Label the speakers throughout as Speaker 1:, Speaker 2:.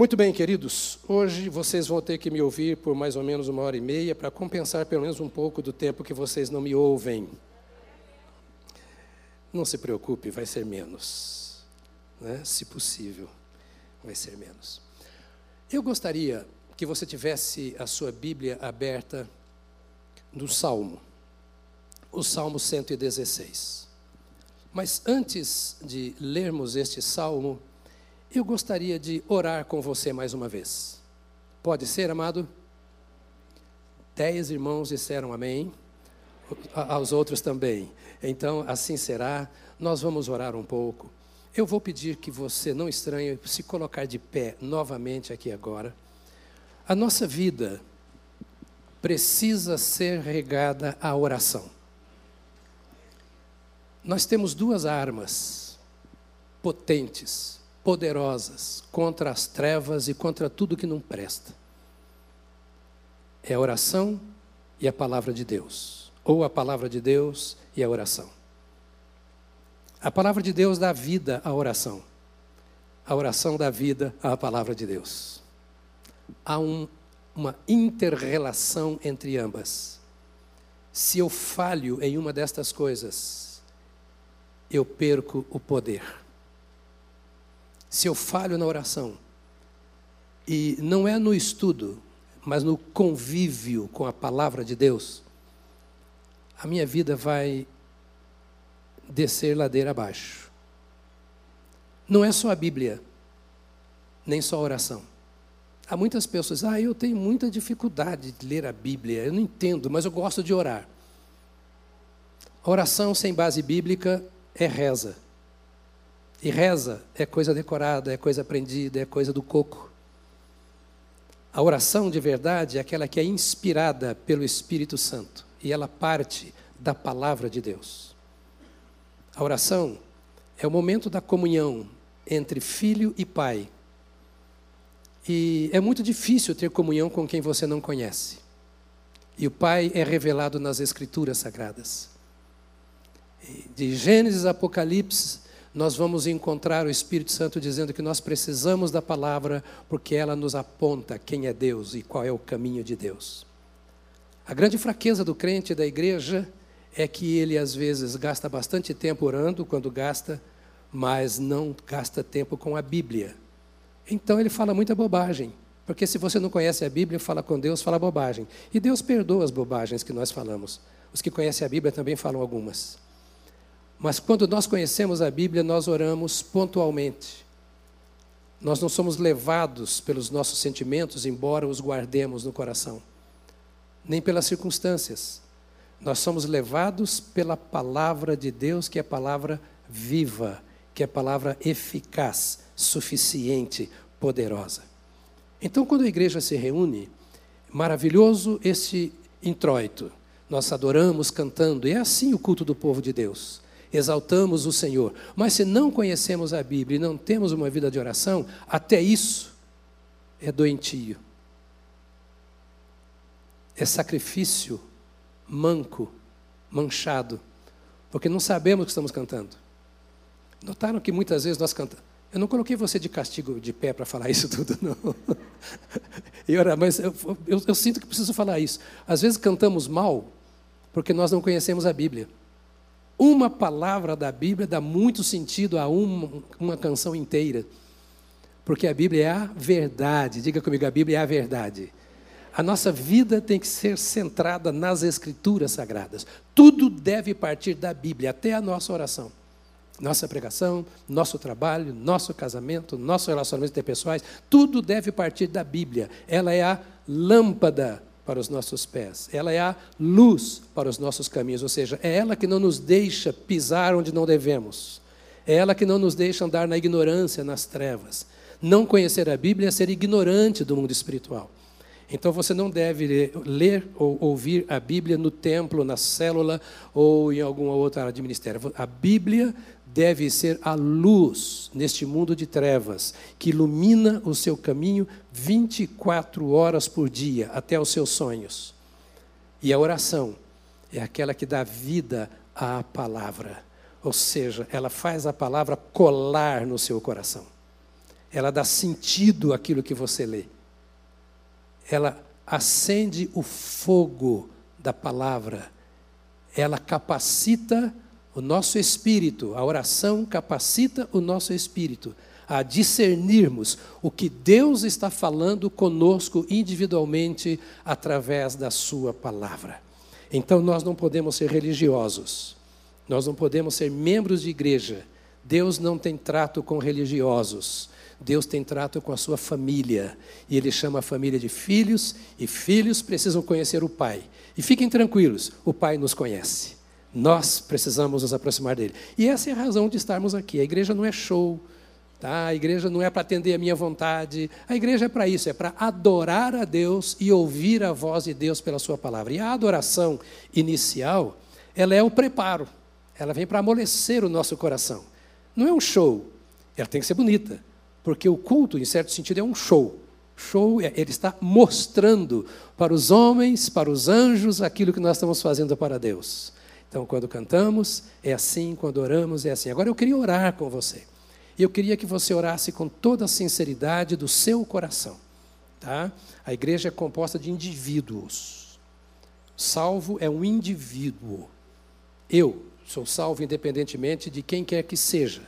Speaker 1: Muito bem, queridos. Hoje vocês vão ter que me ouvir por mais ou menos uma hora e meia para compensar pelo menos um pouco do tempo que vocês não me ouvem. Não se preocupe, vai ser menos. Né? Se possível, vai ser menos. Eu gostaria que você tivesse a sua Bíblia aberta no Salmo, o Salmo 116. Mas antes de lermos este salmo, eu gostaria de orar com você mais uma vez. Pode ser, amado? Dez irmãos disseram amém, aos outros também. Então, assim será. Nós vamos orar um pouco. Eu vou pedir que você não estranhe se colocar de pé novamente aqui agora. A nossa vida precisa ser regada à oração. Nós temos duas armas potentes poderosas contra as trevas e contra tudo que não presta. É a oração e a palavra de Deus, ou a palavra de Deus e a oração. A palavra de Deus dá vida à oração. A oração dá vida à palavra de Deus. Há um, uma interrelação entre ambas. Se eu falho em uma destas coisas, eu perco o poder se eu falho na oração, e não é no estudo, mas no convívio com a palavra de Deus, a minha vida vai descer ladeira abaixo. Não é só a Bíblia, nem só a oração. Há muitas pessoas, ah, eu tenho muita dificuldade de ler a Bíblia, eu não entendo, mas eu gosto de orar. Oração sem base bíblica é reza. E reza é coisa decorada, é coisa aprendida, é coisa do coco. A oração de verdade é aquela que é inspirada pelo Espírito Santo e ela parte da palavra de Deus. A oração é o momento da comunhão entre filho e pai. E é muito difícil ter comunhão com quem você não conhece. E o Pai é revelado nas Escrituras Sagradas. De Gênesis a Apocalipse, nós vamos encontrar o Espírito Santo dizendo que nós precisamos da palavra porque ela nos aponta quem é Deus e qual é o caminho de Deus. A grande fraqueza do crente da igreja é que ele às vezes gasta bastante tempo orando quando gasta, mas não gasta tempo com a Bíblia. Então ele fala muita bobagem, porque se você não conhece a Bíblia, fala com Deus, fala bobagem. E Deus perdoa as bobagens que nós falamos. Os que conhecem a Bíblia também falam algumas. Mas quando nós conhecemos a Bíblia, nós oramos pontualmente. Nós não somos levados pelos nossos sentimentos, embora os guardemos no coração, nem pelas circunstâncias. Nós somos levados pela palavra de Deus, que é palavra viva, que é palavra eficaz, suficiente, poderosa. Então, quando a igreja se reúne, maravilhoso esse introito. Nós adoramos cantando, e é assim o culto do povo de Deus exaltamos o Senhor. Mas se não conhecemos a Bíblia e não temos uma vida de oração, até isso é doentio. É sacrifício manco, manchado, porque não sabemos o que estamos cantando. Notaram que muitas vezes nós cantamos. Eu não coloquei você de castigo de pé para falar isso tudo, não. E ora, mas eu, eu, eu sinto que preciso falar isso. Às vezes cantamos mal porque nós não conhecemos a Bíblia. Uma palavra da Bíblia dá muito sentido a uma, uma canção inteira. Porque a Bíblia é a verdade. Diga comigo, a Bíblia é a verdade. A nossa vida tem que ser centrada nas Escrituras Sagradas. Tudo deve partir da Bíblia, até a nossa oração. Nossa pregação, nosso trabalho, nosso casamento, nossos relacionamentos interpessoais, tudo deve partir da Bíblia. Ela é a lâmpada para os nossos pés, ela é a luz para os nossos caminhos, ou seja, é ela que não nos deixa pisar onde não devemos, é ela que não nos deixa andar na ignorância, nas trevas. Não conhecer a Bíblia é ser ignorante do mundo espiritual. Então você não deve ler ou ouvir a Bíblia no templo, na célula ou em alguma outra área de ministério. A Bíblia deve ser a luz neste mundo de trevas, que ilumina o seu caminho 24 horas por dia, até os seus sonhos. E a oração é aquela que dá vida à palavra, ou seja, ela faz a palavra colar no seu coração. ela dá sentido àquilo que você lê. Ela acende o fogo da palavra. Ela capacita o nosso espírito, a oração capacita o nosso espírito a discernirmos o que Deus está falando conosco individualmente através da Sua palavra. Então nós não podemos ser religiosos, nós não podemos ser membros de igreja. Deus não tem trato com religiosos. Deus tem trato com a sua família. E Ele chama a família de filhos, e filhos precisam conhecer o Pai. E fiquem tranquilos, o Pai nos conhece. Nós precisamos nos aproximar dele. E essa é a razão de estarmos aqui. A igreja não é show, Tá? A igreja não é para atender a minha vontade, a igreja é para isso, é para adorar a Deus e ouvir a voz de Deus pela Sua palavra. E a adoração inicial, ela é o preparo, ela vem para amolecer o nosso coração. Não é um show, ela tem que ser bonita, porque o culto, em certo sentido, é um show. Show, é, ele está mostrando para os homens, para os anjos, aquilo que nós estamos fazendo para Deus. Então, quando cantamos, é assim, quando oramos, é assim. Agora eu queria orar com você. E eu queria que você orasse com toda a sinceridade do seu coração. Tá? A igreja é composta de indivíduos. Salvo é um indivíduo. Eu sou salvo independentemente de quem quer que seja.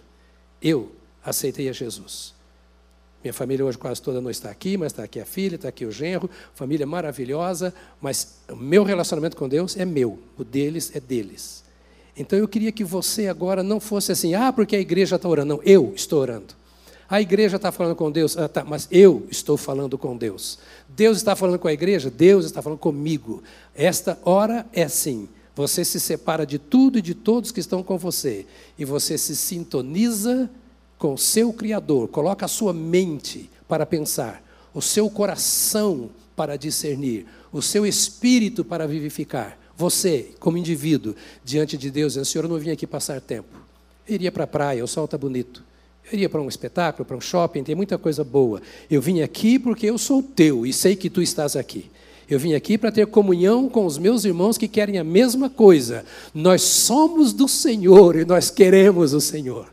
Speaker 1: Eu aceitei a Jesus. Minha família hoje quase toda não está aqui, mas está aqui a filha, está aqui o genro, família maravilhosa, mas o meu relacionamento com Deus é meu, o deles é deles. Então eu queria que você agora não fosse assim, ah, porque a igreja está orando. Não, eu estou orando. A igreja está falando com Deus, ah, tá, mas eu estou falando com Deus. Deus está falando com a igreja, Deus está falando comigo. Esta hora é assim. Você se separa de tudo e de todos que estão com você. E você se sintoniza com o seu Criador. Coloca a sua mente para pensar, o seu coração para discernir, o seu espírito para vivificar. Você, como indivíduo, diante de Deus, dizendo, Senhor, eu não vim aqui passar tempo. Eu iria para a praia, o sol está bonito. Eu iria para um espetáculo, para um shopping, tem muita coisa boa. Eu vim aqui porque eu sou teu e sei que tu estás aqui. Eu vim aqui para ter comunhão com os meus irmãos que querem a mesma coisa. Nós somos do Senhor e nós queremos o Senhor.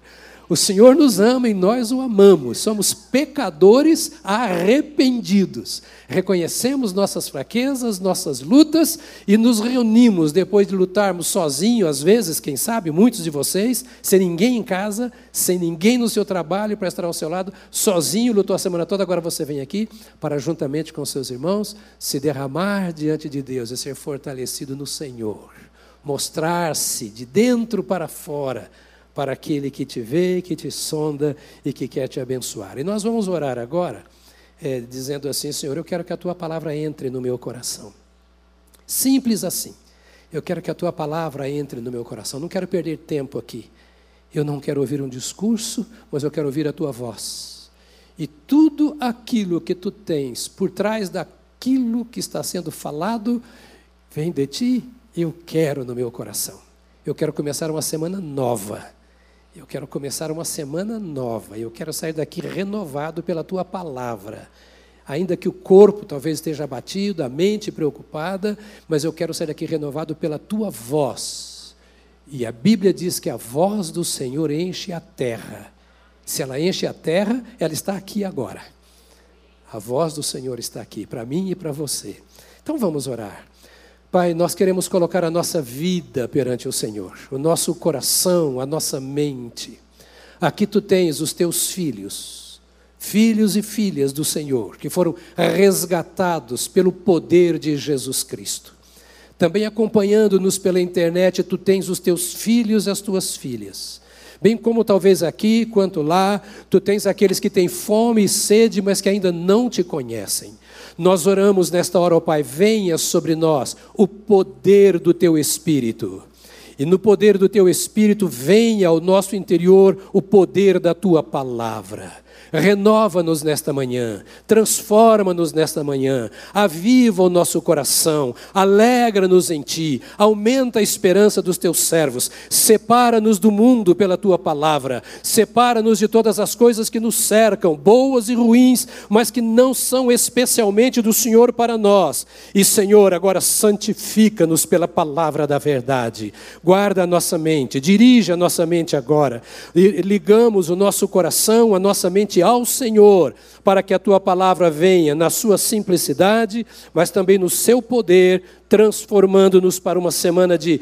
Speaker 1: O Senhor nos ama e nós o amamos. Somos pecadores arrependidos. Reconhecemos nossas fraquezas, nossas lutas e nos reunimos depois de lutarmos sozinho, às vezes, quem sabe, muitos de vocês, sem ninguém em casa, sem ninguém no seu trabalho para estar ao seu lado, sozinho, lutou a semana toda, agora você vem aqui para, juntamente com seus irmãos, se derramar diante de Deus e ser fortalecido no Senhor. Mostrar-se de dentro para fora para aquele que te vê, que te sonda e que quer te abençoar. E nós vamos orar agora, é, dizendo assim: Senhor, eu quero que a tua palavra entre no meu coração. Simples assim. Eu quero que a tua palavra entre no meu coração. Não quero perder tempo aqui. Eu não quero ouvir um discurso, mas eu quero ouvir a tua voz. E tudo aquilo que tu tens por trás daquilo que está sendo falado, vem de ti, eu quero no meu coração. Eu quero começar uma semana nova eu quero começar uma semana nova. Eu quero sair daqui renovado pela tua palavra. Ainda que o corpo talvez esteja abatido, a mente preocupada, mas eu quero sair daqui renovado pela tua voz. E a Bíblia diz que a voz do Senhor enche a terra. Se ela enche a terra, ela está aqui agora. A voz do Senhor está aqui, para mim e para você. Então vamos orar. Pai, nós queremos colocar a nossa vida perante o Senhor, o nosso coração, a nossa mente. Aqui tu tens os teus filhos, filhos e filhas do Senhor, que foram resgatados pelo poder de Jesus Cristo. Também acompanhando-nos pela internet, tu tens os teus filhos e as tuas filhas. Bem como talvez aqui, quanto lá, tu tens aqueles que têm fome e sede, mas que ainda não te conhecem. Nós oramos nesta hora, ó Pai, venha sobre nós o poder do teu Espírito. E no poder do teu Espírito venha ao nosso interior o poder da tua palavra. Renova-nos nesta manhã, transforma-nos nesta manhã, aviva o nosso coração, alegra-nos em Ti, aumenta a esperança dos Teus servos, separa-nos do mundo pela Tua palavra, separa-nos de todas as coisas que nos cercam, boas e ruins, mas que não são especialmente do Senhor para nós. E, Senhor, agora santifica-nos pela palavra da verdade, guarda a nossa mente, dirige a nossa mente agora, ligamos o nosso coração, a nossa mente ao Senhor, para que a tua palavra venha na sua simplicidade, mas também no seu poder, transformando-nos para uma semana de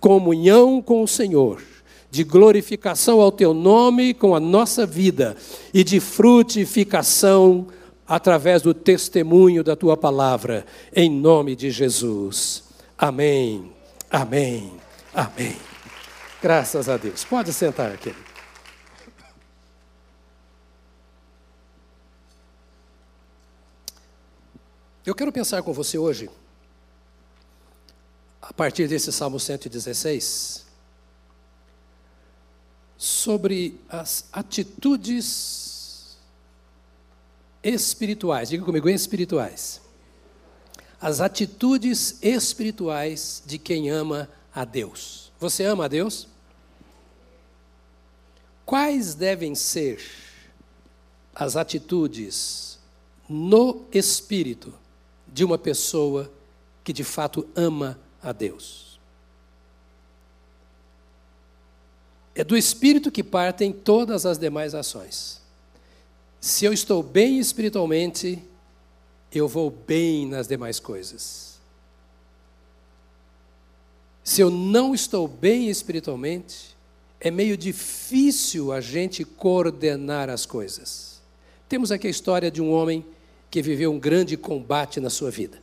Speaker 1: comunhão com o Senhor, de glorificação ao teu nome com a nossa vida e de frutificação através do testemunho da tua palavra, em nome de Jesus. Amém. Amém. Amém. Graças a Deus. Pode sentar aqui. Eu quero pensar com você hoje, a partir desse Salmo 116, sobre as atitudes espirituais. Diga comigo, espirituais. As atitudes espirituais de quem ama a Deus. Você ama a Deus? Quais devem ser as atitudes no espírito de uma pessoa que de fato ama a Deus? É do espírito que partem todas as demais ações. Se eu estou bem espiritualmente, eu vou bem nas demais coisas. Se eu não estou bem espiritualmente, é meio difícil a gente coordenar as coisas. Temos aqui a história de um homem que viveu um grande combate na sua vida.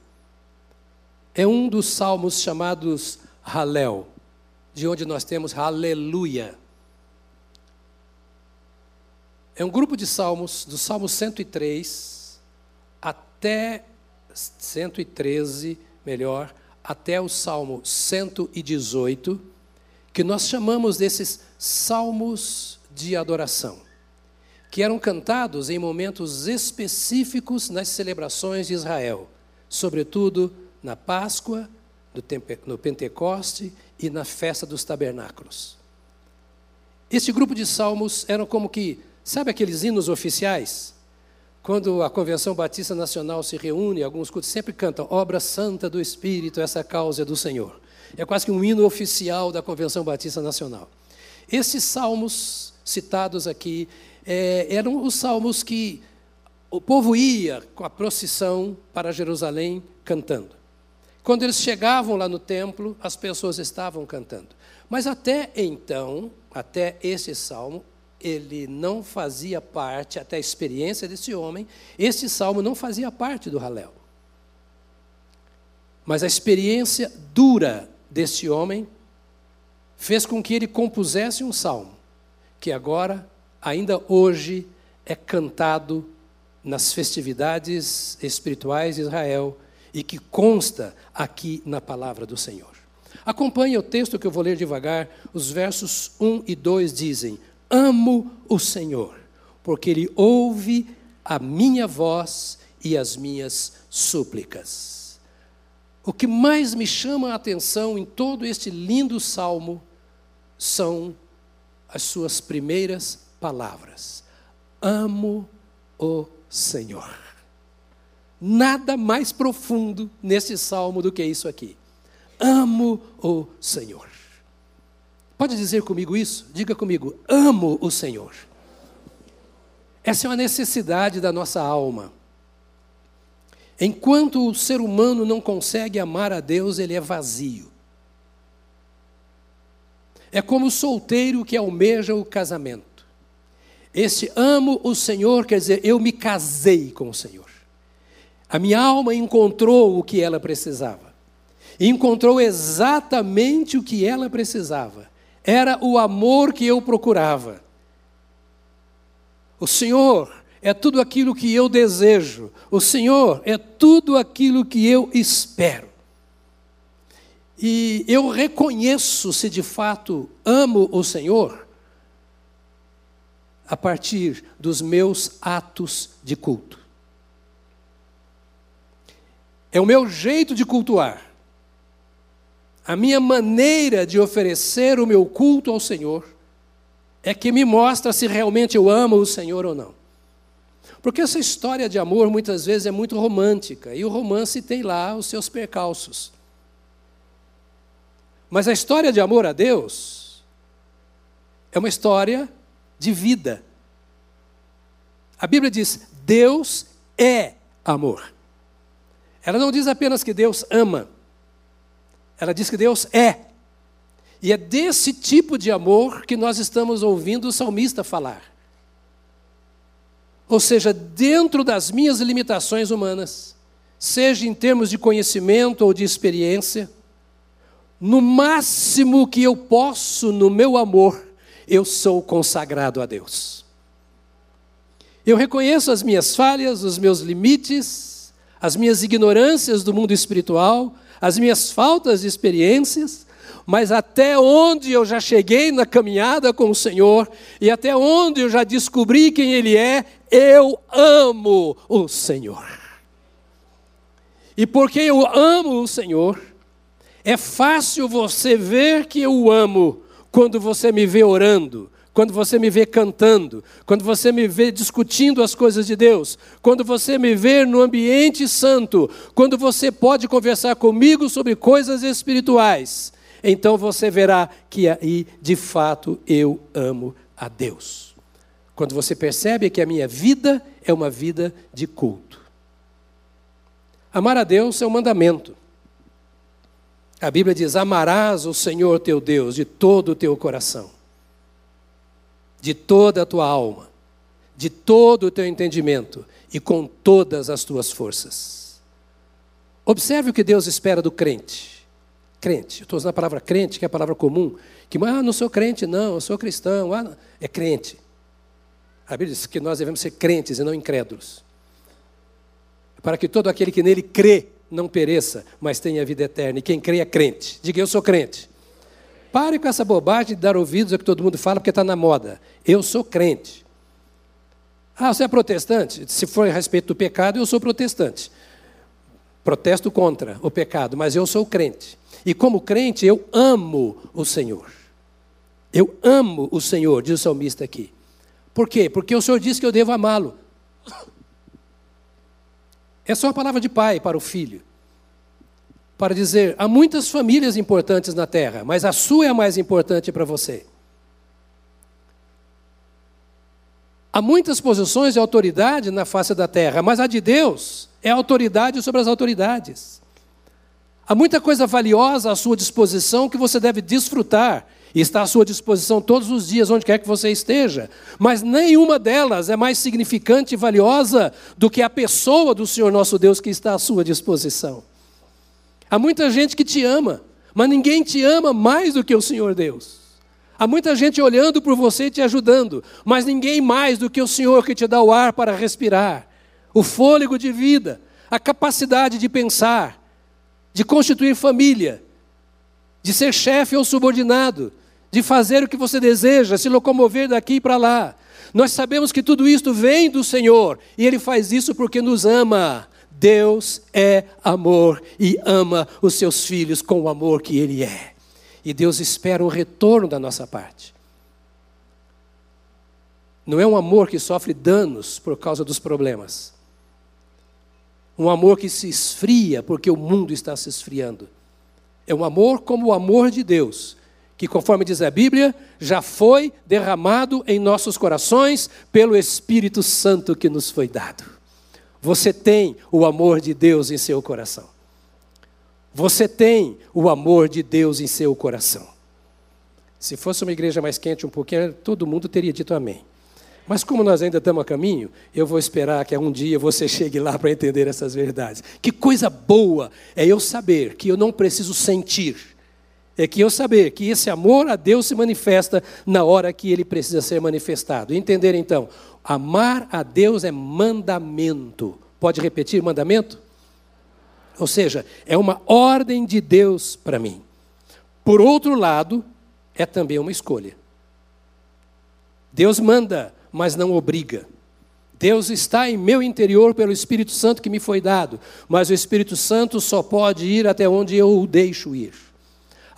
Speaker 1: É um dos salmos chamados Halel, de onde nós temos Aleluia. É um grupo de salmos, do Salmo 103 até 113, melhor, até o Salmo 118, que nós chamamos desses salmos de adoração, que eram cantados em momentos específicos nas celebrações de Israel, sobretudo na Páscoa, no Pentecoste e na festa dos tabernáculos. Este grupo de salmos eram como que, sabe aqueles hinos oficiais? Quando a Convenção Batista Nacional se reúne, alguns cultos sempre cantam Obra Santa do Espírito, essa causa é do Senhor. É quase que um hino oficial da Convenção Batista Nacional. Esses salmos citados aqui é, eram os salmos que o povo ia com a procissão para Jerusalém cantando. Quando eles chegavam lá no templo, as pessoas estavam cantando. Mas até então, até esse salmo, ele não fazia parte, até a experiência desse homem, esse salmo não fazia parte do Halel. Mas a experiência dura desse homem fez com que ele compusesse um salmo, que agora, ainda hoje, é cantado nas festividades espirituais de Israel e que consta aqui na palavra do Senhor. Acompanhe o texto que eu vou ler devagar. Os versos 1 e 2 dizem: Amo o Senhor, porque Ele ouve a minha voz e as minhas súplicas. O que mais me chama a atenção em todo este lindo salmo são as suas primeiras palavras. Amo o Senhor. Nada mais profundo nesse salmo do que isso aqui. Amo o Senhor. Pode dizer comigo isso? Diga comigo, amo o Senhor. Essa é uma necessidade da nossa alma. Enquanto o ser humano não consegue amar a Deus, ele é vazio. É como o solteiro que almeja o casamento. Este amo o Senhor quer dizer, eu me casei com o Senhor. A minha alma encontrou o que ela precisava. encontrou exatamente o que ela precisava. Era o amor que eu procurava. O Senhor é tudo aquilo que eu desejo. O Senhor é tudo aquilo que eu espero. E eu reconheço se de fato amo o Senhor a partir dos meus atos de culto. É o meu jeito de cultuar, a minha maneira de oferecer o meu culto ao Senhor, é que me mostra se realmente eu amo o Senhor ou não. Porque essa história de amor muitas vezes é muito romântica, e o romance tem lá os seus percalços. Mas a história de amor a Deus é uma história de vida. A Bíblia diz: Deus é amor. Ela não diz apenas que Deus ama, ela diz que Deus é. E é desse tipo de amor que nós estamos ouvindo o salmista falar. Ou seja, dentro das minhas limitações humanas, seja em termos de conhecimento ou de experiência, no máximo que eu posso no meu amor, eu sou consagrado a Deus. Eu reconheço as minhas falhas, os meus limites, as minhas ignorâncias do mundo espiritual, as minhas faltas de experiências, mas até onde eu já cheguei na caminhada com o Senhor e até onde eu já descobri quem Ele é, eu amo o Senhor. E porque eu amo o Senhor, é fácil você ver que eu o amo quando você me vê orando, quando você me vê cantando, quando você me vê discutindo as coisas de Deus, quando você me vê no ambiente santo, quando você pode conversar comigo sobre coisas espirituais, então você verá que aí de fato eu amo a Deus. Quando você percebe que a minha vida é uma vida de culto. Amar a Deus é um mandamento. A Bíblia diz: Amarás o Senhor teu Deus de todo o teu coração de toda a tua alma, de todo o teu entendimento e com todas as tuas forças. Observe o que Deus espera do crente. Crente, estou usando a palavra crente, que é a palavra comum, que, ah, não sou crente, não, eu sou cristão, ah, é crente. A Bíblia diz que nós devemos ser crentes e não incrédulos. Para que todo aquele que nele crê não pereça, mas tenha vida eterna. E quem crê é crente. Diga, eu sou crente. Pare com essa bobagem de dar ouvidos ao que todo mundo fala porque está na moda. Eu sou crente. Ah, você é protestante? Se for a respeito do pecado, eu sou protestante. Protesto contra o pecado, mas eu sou crente. E como crente, eu amo o Senhor. Eu amo o Senhor, diz o salmista aqui. Por quê? Porque o Senhor disse que eu devo amá-lo. É só a palavra de pai para o filho para dizer: há muitas famílias importantes na terra, mas a sua é a mais importante para você. Há muitas posições de autoridade na face da terra, mas a de Deus é autoridade sobre as autoridades. Há muita coisa valiosa à sua disposição que você deve desfrutar e está à sua disposição todos os dias, onde quer que você esteja, mas nenhuma delas é mais significante e valiosa do que a pessoa do Senhor nosso Deus que está à sua disposição. Há muita gente que te ama, mas ninguém te ama mais do que o Senhor Deus. Há muita gente olhando por você e te ajudando, mas ninguém mais do que o Senhor que te dá o ar para respirar, o fôlego de vida, a capacidade de pensar, de constituir família, de ser chefe ou subordinado, de fazer o que você deseja, se locomover daqui para lá. Nós sabemos que tudo isto vem do Senhor e Ele faz isso porque nos ama. Deus é amor e ama os seus filhos com o amor que Ele é. E Deus espera um retorno da nossa parte. Não é um amor que sofre danos por causa dos problemas. Um amor que se esfria porque o mundo está se esfriando. É um amor como o amor de Deus, que, conforme diz a Bíblia, já foi derramado em nossos corações pelo Espírito Santo que nos foi dado. Você tem o amor de Deus em seu coração. Você tem o amor de Deus em seu coração. Se fosse uma igreja mais quente um pouquinho, todo mundo teria dito amém. Mas como nós ainda estamos a caminho, eu vou esperar que um dia você chegue lá para entender essas verdades. Que coisa boa é eu saber que eu não preciso sentir. É que eu saber que esse amor a Deus se manifesta na hora que ele precisa ser manifestado. Entender então, Amar a Deus é mandamento. Pode repetir mandamento? Ou seja, é uma ordem de Deus para mim. Por outro lado, é também uma escolha. Deus manda, mas não obriga. Deus está em meu interior pelo Espírito Santo que me foi dado, mas o Espírito Santo só pode ir até onde eu o deixo ir.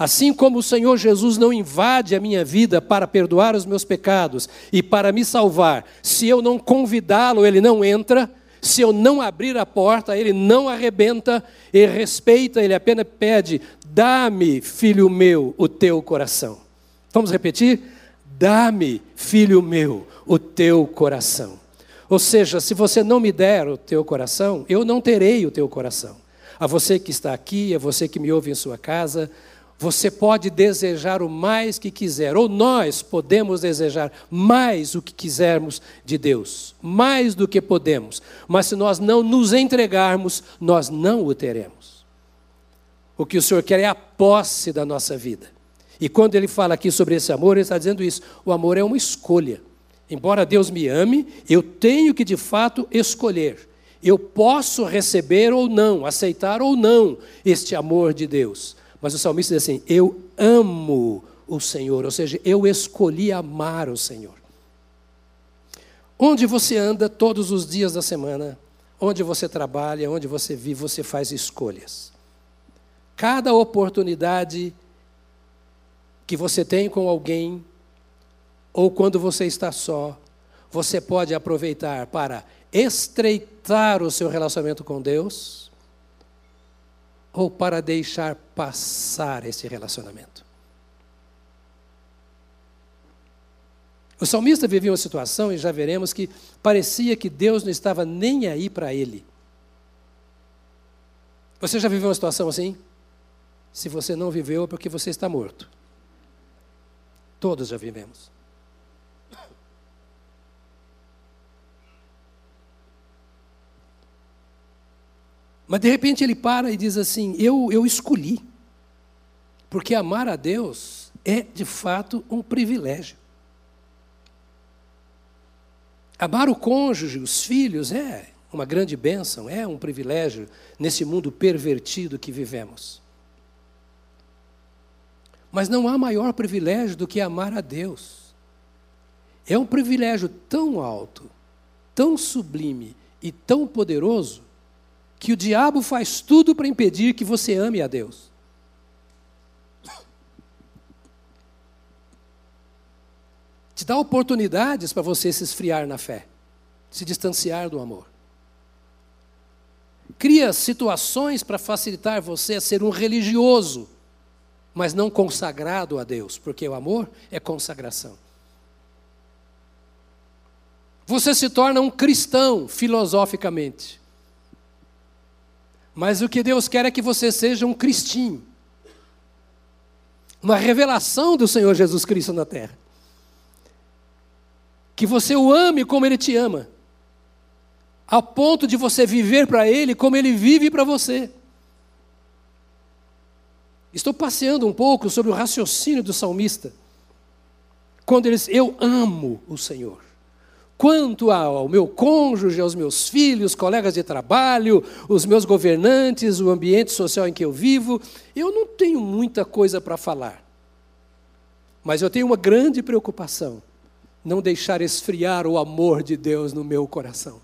Speaker 1: Assim como o Senhor Jesus não invade a minha vida para perdoar os meus pecados e para me salvar, se eu não convidá-lo, ele não entra, se eu não abrir a porta, ele não arrebenta, ele respeita, ele apenas pede: dá-me, filho meu, o teu coração. Vamos repetir? Dá-me, filho meu, o teu coração. Ou seja, se você não me der o teu coração, eu não terei o teu coração. A você que está aqui, a você que me ouve em sua casa, você pode desejar o mais que quiser, ou nós podemos desejar mais o que quisermos de Deus, mais do que podemos, mas se nós não nos entregarmos, nós não o teremos. O que o Senhor quer é a posse da nossa vida. E quando ele fala aqui sobre esse amor, ele está dizendo isso: o amor é uma escolha. Embora Deus me ame, eu tenho que de fato escolher. Eu posso receber ou não, aceitar ou não este amor de Deus. Mas o salmista diz assim: Eu amo o Senhor, ou seja, eu escolhi amar o Senhor. Onde você anda todos os dias da semana, onde você trabalha, onde você vive, você faz escolhas. Cada oportunidade que você tem com alguém, ou quando você está só, você pode aproveitar para estreitar o seu relacionamento com Deus ou para deixar passar esse relacionamento. O salmista vivia uma situação, e já veremos, que parecia que Deus não estava nem aí para ele. Você já viveu uma situação assim? Se você não viveu, é porque você está morto. Todos já vivemos. Mas de repente ele para e diz assim: Eu, eu escolhi. Porque amar a Deus é de fato um privilégio. Amar o cônjuge, os filhos, é uma grande bênção, é um privilégio nesse mundo pervertido que vivemos. Mas não há maior privilégio do que amar a Deus. É um privilégio tão alto, tão sublime e tão poderoso que o diabo faz tudo para impedir que você ame a Deus. Te dá oportunidades para você se esfriar na fé, se distanciar do amor. Cria situações para facilitar você a ser um religioso mas não consagrado a Deus, porque o amor é consagração. Você se torna um cristão filosoficamente. Mas o que Deus quer é que você seja um cristinho. Uma revelação do Senhor Jesus Cristo na terra. Que você o ame como Ele te ama. A ponto de você viver para Ele como Ele vive para você. Estou passeando um pouco sobre o raciocínio do salmista. Quando ele diz, eu amo o Senhor. Quanto ao meu cônjuge, aos meus filhos, colegas de trabalho, os meus governantes, o ambiente social em que eu vivo, eu não tenho muita coisa para falar. Mas eu tenho uma grande preocupação: não deixar esfriar o amor de Deus no meu coração.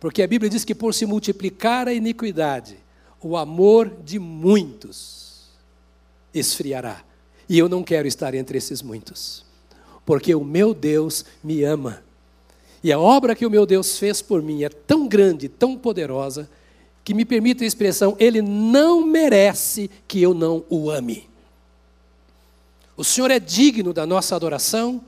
Speaker 1: Porque a Bíblia diz que por se multiplicar a iniquidade, o amor de muitos esfriará. E eu não quero estar entre esses muitos, porque o meu Deus me ama. E a obra que o meu Deus fez por mim é tão grande, tão poderosa, que me permite a expressão: Ele não merece que eu não o ame. O Senhor é digno da nossa adoração,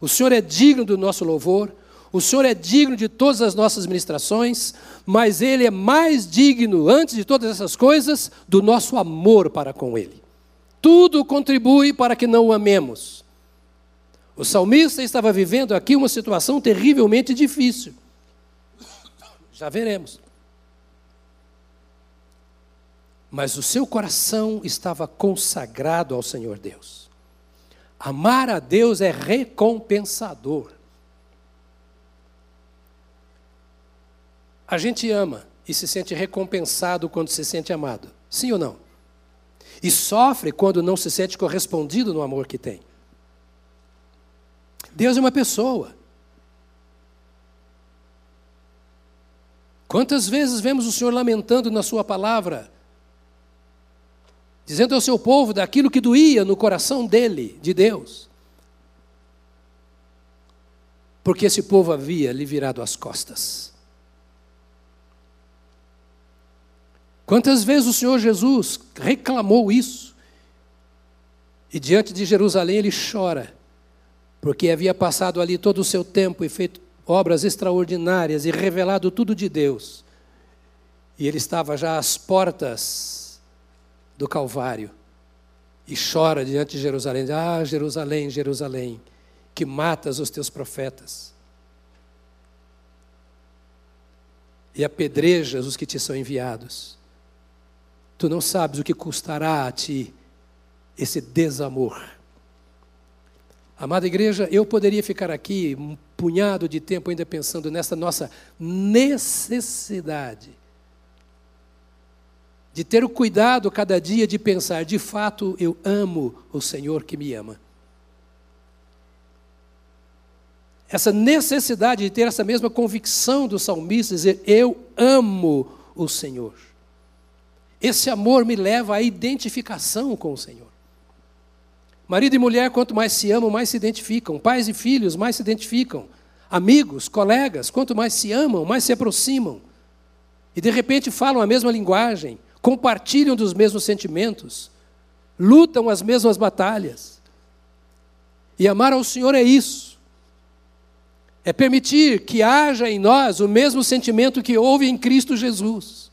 Speaker 1: o Senhor é digno do nosso louvor, o Senhor é digno de todas as nossas ministrações, mas Ele é mais digno, antes de todas essas coisas, do nosso amor para com Ele. Tudo contribui para que não o amemos. O salmista estava vivendo aqui uma situação terrivelmente difícil. Já veremos. Mas o seu coração estava consagrado ao Senhor Deus. Amar a Deus é recompensador. A gente ama e se sente recompensado quando se sente amado. Sim ou não? e sofre quando não se sente correspondido no amor que tem. Deus é uma pessoa. Quantas vezes vemos o Senhor lamentando na Sua palavra, dizendo ao seu povo daquilo que doía no coração dele, de Deus, porque esse povo havia lhe virado as costas. Quantas vezes o Senhor Jesus reclamou isso? E diante de Jerusalém ele chora, porque havia passado ali todo o seu tempo e feito obras extraordinárias e revelado tudo de Deus. E ele estava já às portas do Calvário e chora diante de Jerusalém: Ah, Jerusalém, Jerusalém, que matas os teus profetas e apedrejas os que te são enviados. Tu não sabes o que custará a ti esse desamor. Amada igreja, eu poderia ficar aqui um punhado de tempo ainda pensando nessa nossa necessidade de ter o cuidado cada dia de pensar, de fato eu amo o Senhor que me ama. Essa necessidade de ter essa mesma convicção do salmista, dizer, eu amo o Senhor. Esse amor me leva à identificação com o Senhor. Marido e mulher, quanto mais se amam, mais se identificam. Pais e filhos, mais se identificam. Amigos, colegas, quanto mais se amam, mais se aproximam. E de repente falam a mesma linguagem, compartilham dos mesmos sentimentos, lutam as mesmas batalhas. E amar ao Senhor é isso. É permitir que haja em nós o mesmo sentimento que houve em Cristo Jesus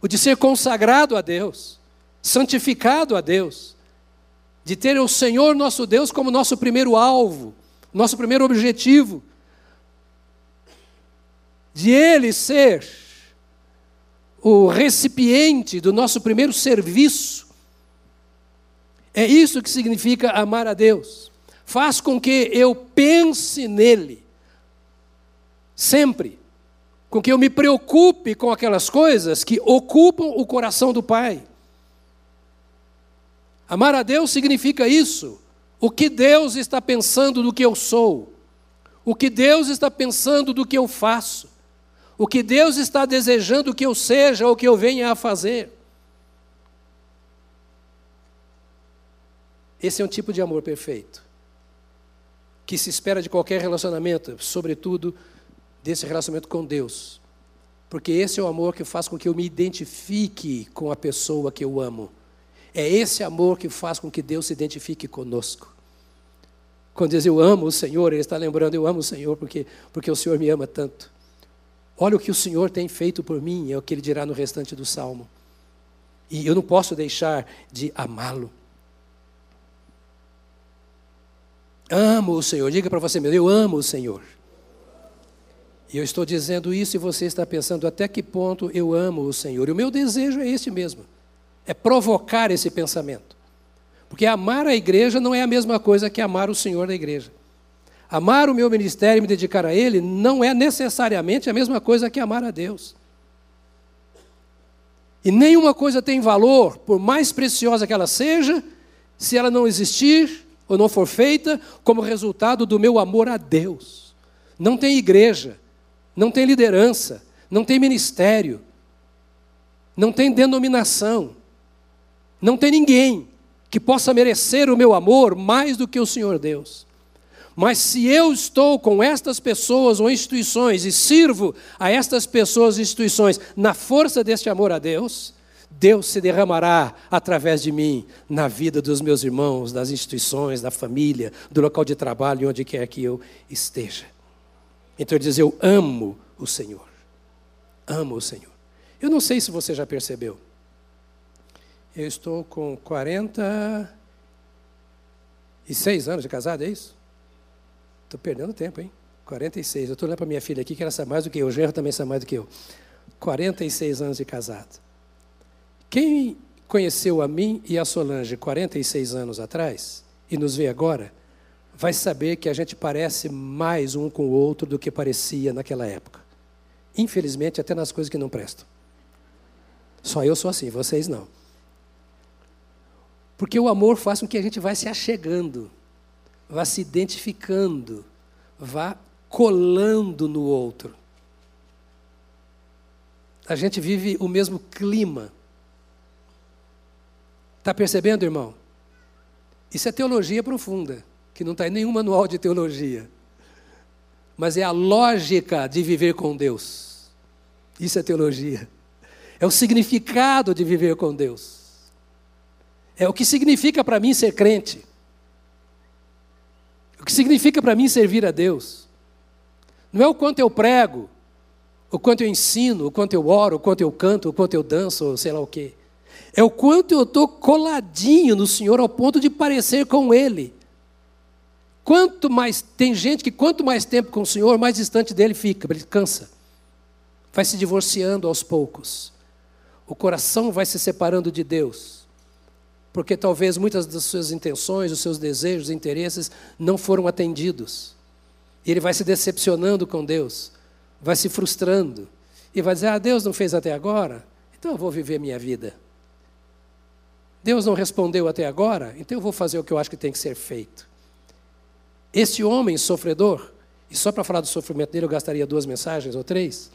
Speaker 1: o de ser consagrado a Deus, santificado a Deus, de ter o Senhor nosso Deus como nosso primeiro alvo, nosso primeiro objetivo, de Ele ser o recipiente do nosso primeiro serviço. É isso que significa amar a Deus. Faz com que eu pense nele, sempre com que eu me preocupe com aquelas coisas que ocupam o coração do Pai. Amar a Deus significa isso. O que Deus está pensando do que eu sou, o que Deus está pensando do que eu faço, o que Deus está desejando que eu seja ou que eu venha a fazer. Esse é um tipo de amor perfeito, que se espera de qualquer relacionamento, sobretudo desse relacionamento com Deus. Porque esse é o amor que faz com que eu me identifique com a pessoa que eu amo. É esse amor que faz com que Deus se identifique conosco. Quando diz eu amo o Senhor, ele está lembrando, eu amo o Senhor porque, porque o Senhor me ama tanto. Olha o que o Senhor tem feito por mim, é o que ele dirá no restante do salmo. E eu não posso deixar de amá-lo. Amo o Senhor, diga para você mesmo, eu amo o Senhor. E eu estou dizendo isso e você está pensando até que ponto eu amo o Senhor. E o meu desejo é esse mesmo: é provocar esse pensamento. Porque amar a igreja não é a mesma coisa que amar o Senhor da igreja. Amar o meu ministério e me dedicar a Ele não é necessariamente a mesma coisa que amar a Deus. E nenhuma coisa tem valor, por mais preciosa que ela seja, se ela não existir ou não for feita como resultado do meu amor a Deus. Não tem igreja, não tem liderança, não tem ministério, não tem denominação, não tem ninguém que possa merecer o meu amor mais do que o Senhor Deus. Mas se eu estou com estas pessoas ou instituições e sirvo a estas pessoas e instituições na força deste amor a Deus, Deus se derramará através de mim na vida dos meus irmãos, das instituições, da família, do local de trabalho, onde quer que eu esteja. Então ele diz: Eu amo o Senhor. Amo o Senhor. Eu não sei se você já percebeu. Eu estou com 46 anos de casado, é isso? Estou perdendo tempo, hein? 46. Eu estou olhando para minha filha aqui, que ela sabe mais do que eu. O genro também sabe mais do que eu. 46 anos de casado. Quem conheceu a mim e a Solange 46 anos atrás e nos vê agora, vai saber que a gente parece mais um com o outro do que parecia naquela época. Infelizmente, até nas coisas que não prestam. Só eu sou assim, vocês não. Porque o amor faz com que a gente vá se achegando, vá se identificando, vá colando no outro. A gente vive o mesmo clima. Está percebendo, irmão? Isso é teologia profunda que não está em nenhum manual de teologia. Mas é a lógica de viver com Deus. Isso é teologia. É o significado de viver com Deus. É o que significa para mim ser crente. O que significa para mim servir a Deus. Não é o quanto eu prego, o quanto eu ensino, o quanto eu oro, o quanto eu canto, o quanto eu danço, ou sei lá o quê. É o quanto eu estou coladinho no Senhor ao ponto de parecer com Ele. Quanto mais tem gente que quanto mais tempo com o Senhor, mais distante dele fica, ele cansa. Vai se divorciando aos poucos. O coração vai se separando de Deus. Porque talvez muitas das suas intenções, os seus desejos, interesses não foram atendidos. E ele vai se decepcionando com Deus, vai se frustrando e vai dizer: "Ah, Deus não fez até agora, então eu vou viver minha vida". Deus não respondeu até agora, então eu vou fazer o que eu acho que tem que ser feito. Este homem sofredor, e só para falar do sofrimento dele eu gastaria duas mensagens ou três,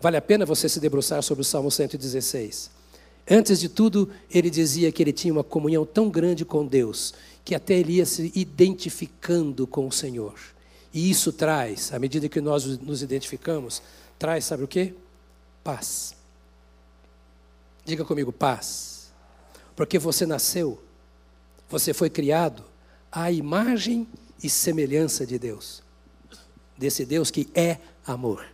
Speaker 1: vale a pena você se debruçar sobre o Salmo 116. Antes de tudo, ele dizia que ele tinha uma comunhão tão grande com Deus, que até ele ia se identificando com o Senhor. E isso traz, à medida que nós nos identificamos, traz, sabe o que? Paz. Diga comigo, paz. Porque você nasceu, você foi criado à imagem e semelhança de Deus. Desse Deus que é amor.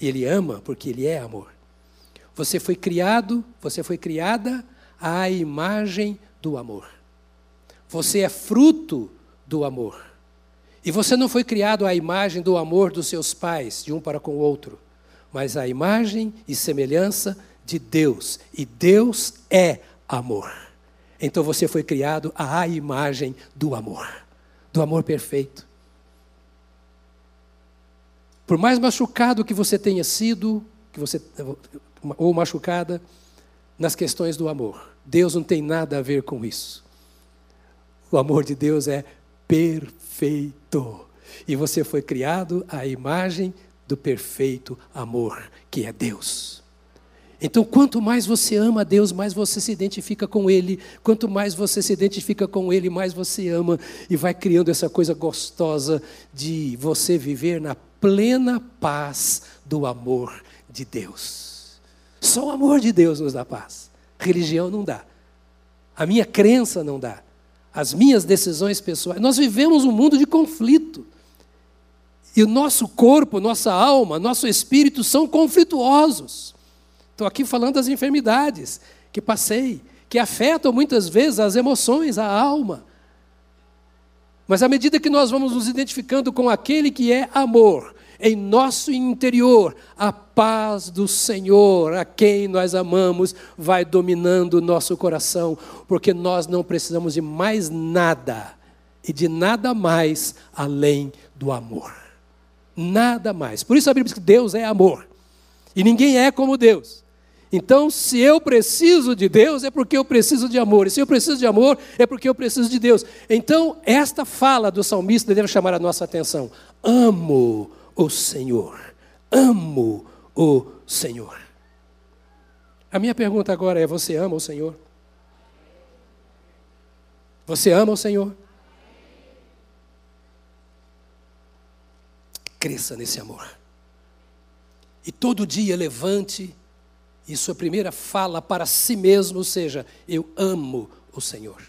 Speaker 1: Ele ama porque ele é amor. Você foi criado, você foi criada à imagem do amor. Você é fruto do amor. E você não foi criado à imagem do amor dos seus pais, de um para com o outro, mas à imagem e semelhança de Deus. E Deus é amor. Então você foi criado à imagem do amor do amor perfeito. Por mais machucado que você tenha sido, que você ou machucada nas questões do amor, Deus não tem nada a ver com isso. O amor de Deus é perfeito. E você foi criado à imagem do perfeito amor, que é Deus. Então, quanto mais você ama Deus, mais você se identifica com Ele. Quanto mais você se identifica com Ele, mais você ama. E vai criando essa coisa gostosa de você viver na plena paz do amor de Deus. Só o amor de Deus nos dá paz. Religião não dá. A minha crença não dá. As minhas decisões pessoais. Nós vivemos um mundo de conflito. E o nosso corpo, nossa alma, nosso espírito são conflituosos. Estou aqui falando das enfermidades que passei, que afetam muitas vezes as emoções, a alma. Mas à medida que nós vamos nos identificando com aquele que é amor, em nosso interior, a paz do Senhor, a quem nós amamos, vai dominando o nosso coração, porque nós não precisamos de mais nada e de nada mais além do amor. Nada mais. Por isso a Bíblia diz que Deus é amor. E ninguém é como Deus. Então, se eu preciso de Deus, é porque eu preciso de amor. E se eu preciso de amor, é porque eu preciso de Deus. Então, esta fala do salmista deve chamar a nossa atenção. Amo o Senhor. Amo o Senhor. A minha pergunta agora é: você ama o Senhor? Você ama o Senhor? Cresça nesse amor. E todo dia levante e sua primeira fala para si mesmo seja: Eu amo o Senhor.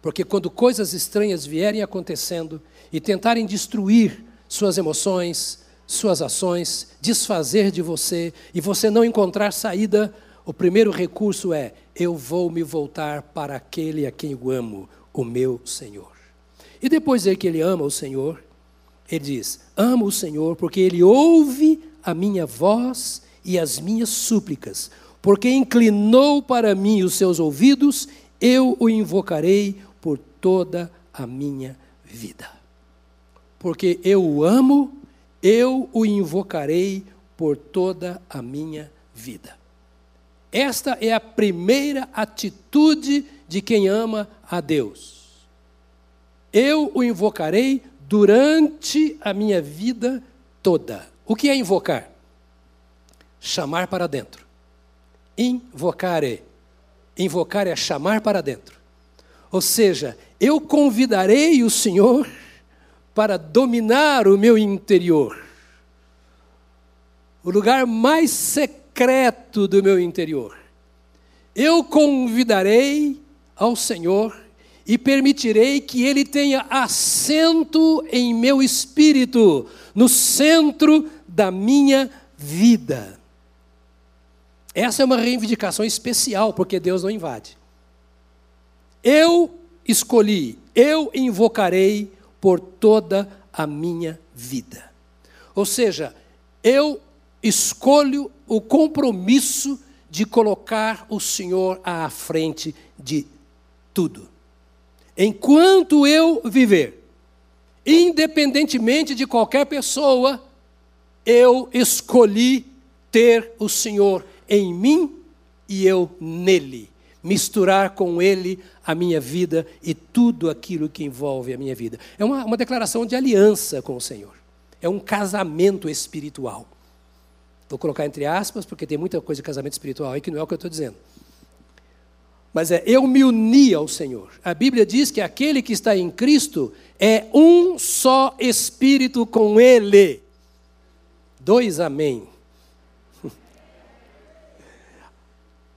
Speaker 1: Porque quando coisas estranhas vierem acontecendo e tentarem destruir suas emoções, suas ações, desfazer de você e você não encontrar saída, o primeiro recurso é: eu vou me voltar para aquele a quem eu amo, o meu Senhor. E depois de que ele ama o Senhor, ele diz: Amo o Senhor porque ele ouve a minha voz e as minhas súplicas, porque inclinou para mim os seus ouvidos, eu o invocarei por toda a minha vida. Porque eu o amo, eu o invocarei por toda a minha vida. Esta é a primeira atitude de quem ama a Deus. Eu o invocarei durante a minha vida toda. O que é invocar? chamar para dentro. Invocare. Invocar é chamar para dentro. Ou seja, eu convidarei o Senhor para dominar o meu interior. O lugar mais secreto do meu interior. Eu convidarei ao Senhor e permitirei que ele tenha assento em meu espírito, no centro da minha vida. Essa é uma reivindicação especial, porque Deus não invade. Eu escolhi, eu invocarei por toda a minha vida. Ou seja, eu escolho o compromisso de colocar o Senhor à frente de tudo. Enquanto eu viver, independentemente de qualquer pessoa, eu escolhi ter o Senhor em mim e eu nele, misturar com ele a minha vida e tudo aquilo que envolve a minha vida. É uma, uma declaração de aliança com o Senhor, é um casamento espiritual. Vou colocar entre aspas, porque tem muita coisa de casamento espiritual aí que não é o que eu estou dizendo mas é eu me uni ao Senhor. A Bíblia diz que aquele que está em Cristo é um só espírito com Ele. Dois amém.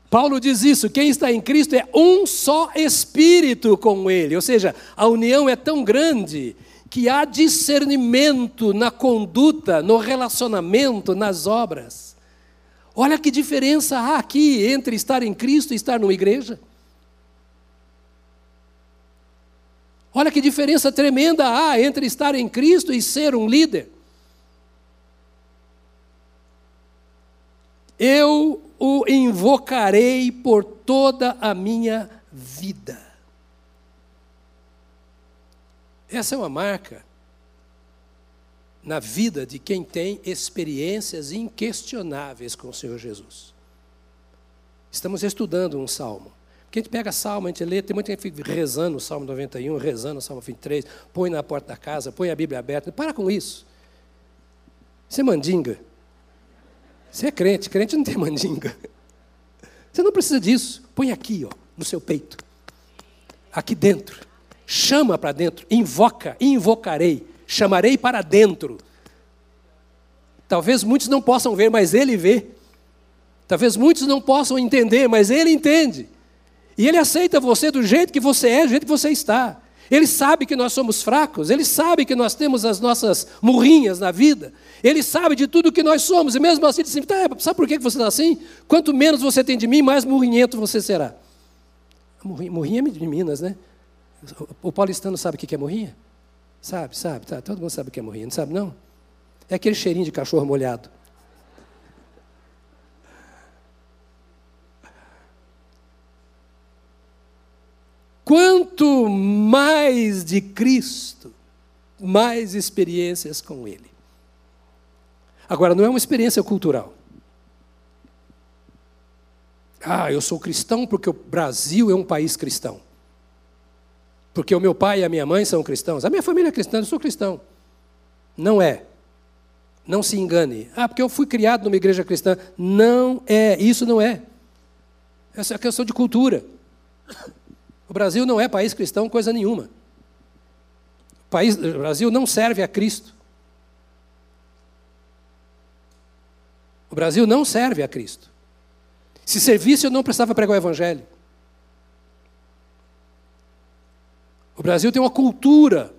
Speaker 1: Paulo diz isso: quem está em Cristo é um só espírito com Ele. Ou seja, a união é tão grande que há discernimento na conduta, no relacionamento, nas obras. Olha que diferença há aqui entre estar em Cristo e estar numa igreja. Olha que diferença tremenda há entre estar em Cristo e ser um líder. Eu o invocarei por toda a minha vida. Essa é uma marca na vida de quem tem experiências inquestionáveis com o Senhor Jesus. Estamos estudando um salmo. Porque a gente pega salmo, a gente lê, tem muita gente que fica rezando o Salmo 91, rezando o Salmo 23, põe na porta da casa, põe a Bíblia aberta. Para com isso. Você é mandinga. Você é crente, crente não tem mandinga. Você não precisa disso. Põe aqui, ó, no seu peito. Aqui dentro. Chama para dentro. Invoca, invocarei. Chamarei para dentro. Talvez muitos não possam ver, mas ele vê. Talvez muitos não possam entender, mas ele entende. E Ele aceita você do jeito que você é, do jeito que você está. Ele sabe que nós somos fracos, Ele sabe que nós temos as nossas murrinhas na vida, Ele sabe de tudo que nós somos, e mesmo assim, ele diz assim, tá, sabe por que você está assim? Quanto menos você tem de mim, mais murrinhento você será. Murrinha é de Minas, né? O paulistano sabe o que é murrinha? Sabe, sabe, tá, todo mundo sabe o que é murrinha, não sabe não? É aquele cheirinho de cachorro molhado. Quanto mais de Cristo, mais experiências com Ele. Agora, não é uma experiência cultural. Ah, eu sou cristão porque o Brasil é um país cristão. Porque o meu pai e a minha mãe são cristãos. A minha família é cristã, eu sou cristão. Não é. Não se engane. Ah, porque eu fui criado numa igreja cristã. Não é, isso não é. Essa é questão de cultura. O Brasil não é país cristão coisa nenhuma. O, país, o Brasil não serve a Cristo. O Brasil não serve a Cristo. Se servisse, eu não precisava pregar o Evangelho. O Brasil tem uma cultura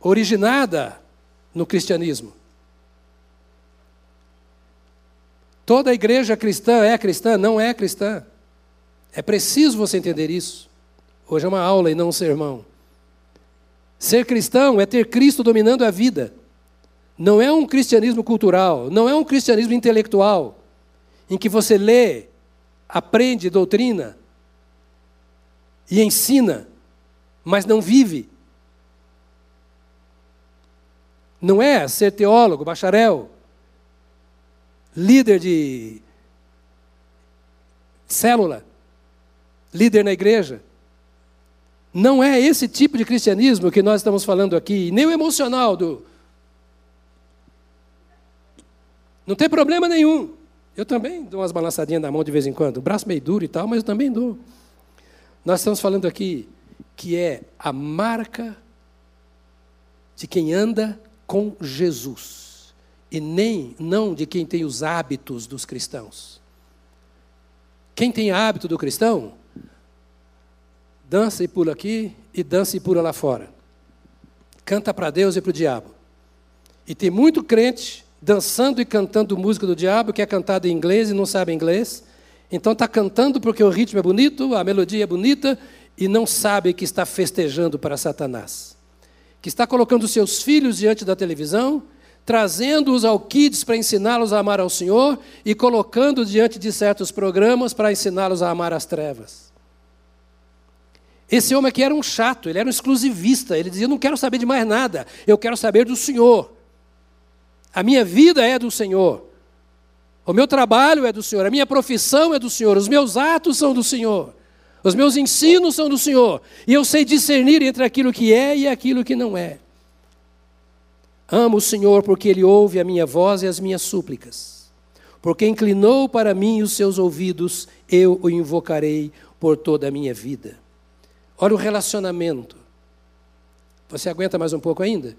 Speaker 1: originada no cristianismo. Toda igreja cristã é cristã? Não é cristã. É preciso você entender isso. Hoje é uma aula e não um sermão. Ser cristão é ter Cristo dominando a vida. Não é um cristianismo cultural, não é um cristianismo intelectual, em que você lê, aprende doutrina e ensina, mas não vive. Não é ser teólogo, bacharel, líder de célula líder na igreja. Não é esse tipo de cristianismo que nós estamos falando aqui, nem o emocional do. Não tem problema nenhum. Eu também dou umas balançadinhas na mão de vez em quando, o braço meio duro e tal, mas eu também dou. Nós estamos falando aqui que é a marca de quem anda com Jesus e nem não de quem tem os hábitos dos cristãos. Quem tem hábito do cristão dança e pula aqui e dança e pula lá fora. Canta para Deus e para o diabo. E tem muito crente dançando e cantando música do diabo que é cantada em inglês e não sabe inglês. Então está cantando porque o ritmo é bonito, a melodia é bonita e não sabe que está festejando para Satanás. Que está colocando seus filhos diante da televisão, trazendo-os ao Kids para ensiná-los a amar ao Senhor e colocando diante de certos programas para ensiná-los a amar as trevas. Esse homem aqui era um chato, ele era um exclusivista, ele dizia: não quero saber de mais nada, eu quero saber do Senhor. A minha vida é do Senhor. O meu trabalho é do Senhor, a minha profissão é do Senhor, os meus atos são do Senhor, os meus ensinos são do Senhor, e eu sei discernir entre aquilo que é e aquilo que não é. Amo o Senhor porque Ele ouve a minha voz e as minhas súplicas. Porque inclinou para mim os seus ouvidos, eu o invocarei por toda a minha vida. Olha o relacionamento. Você aguenta mais um pouco ainda?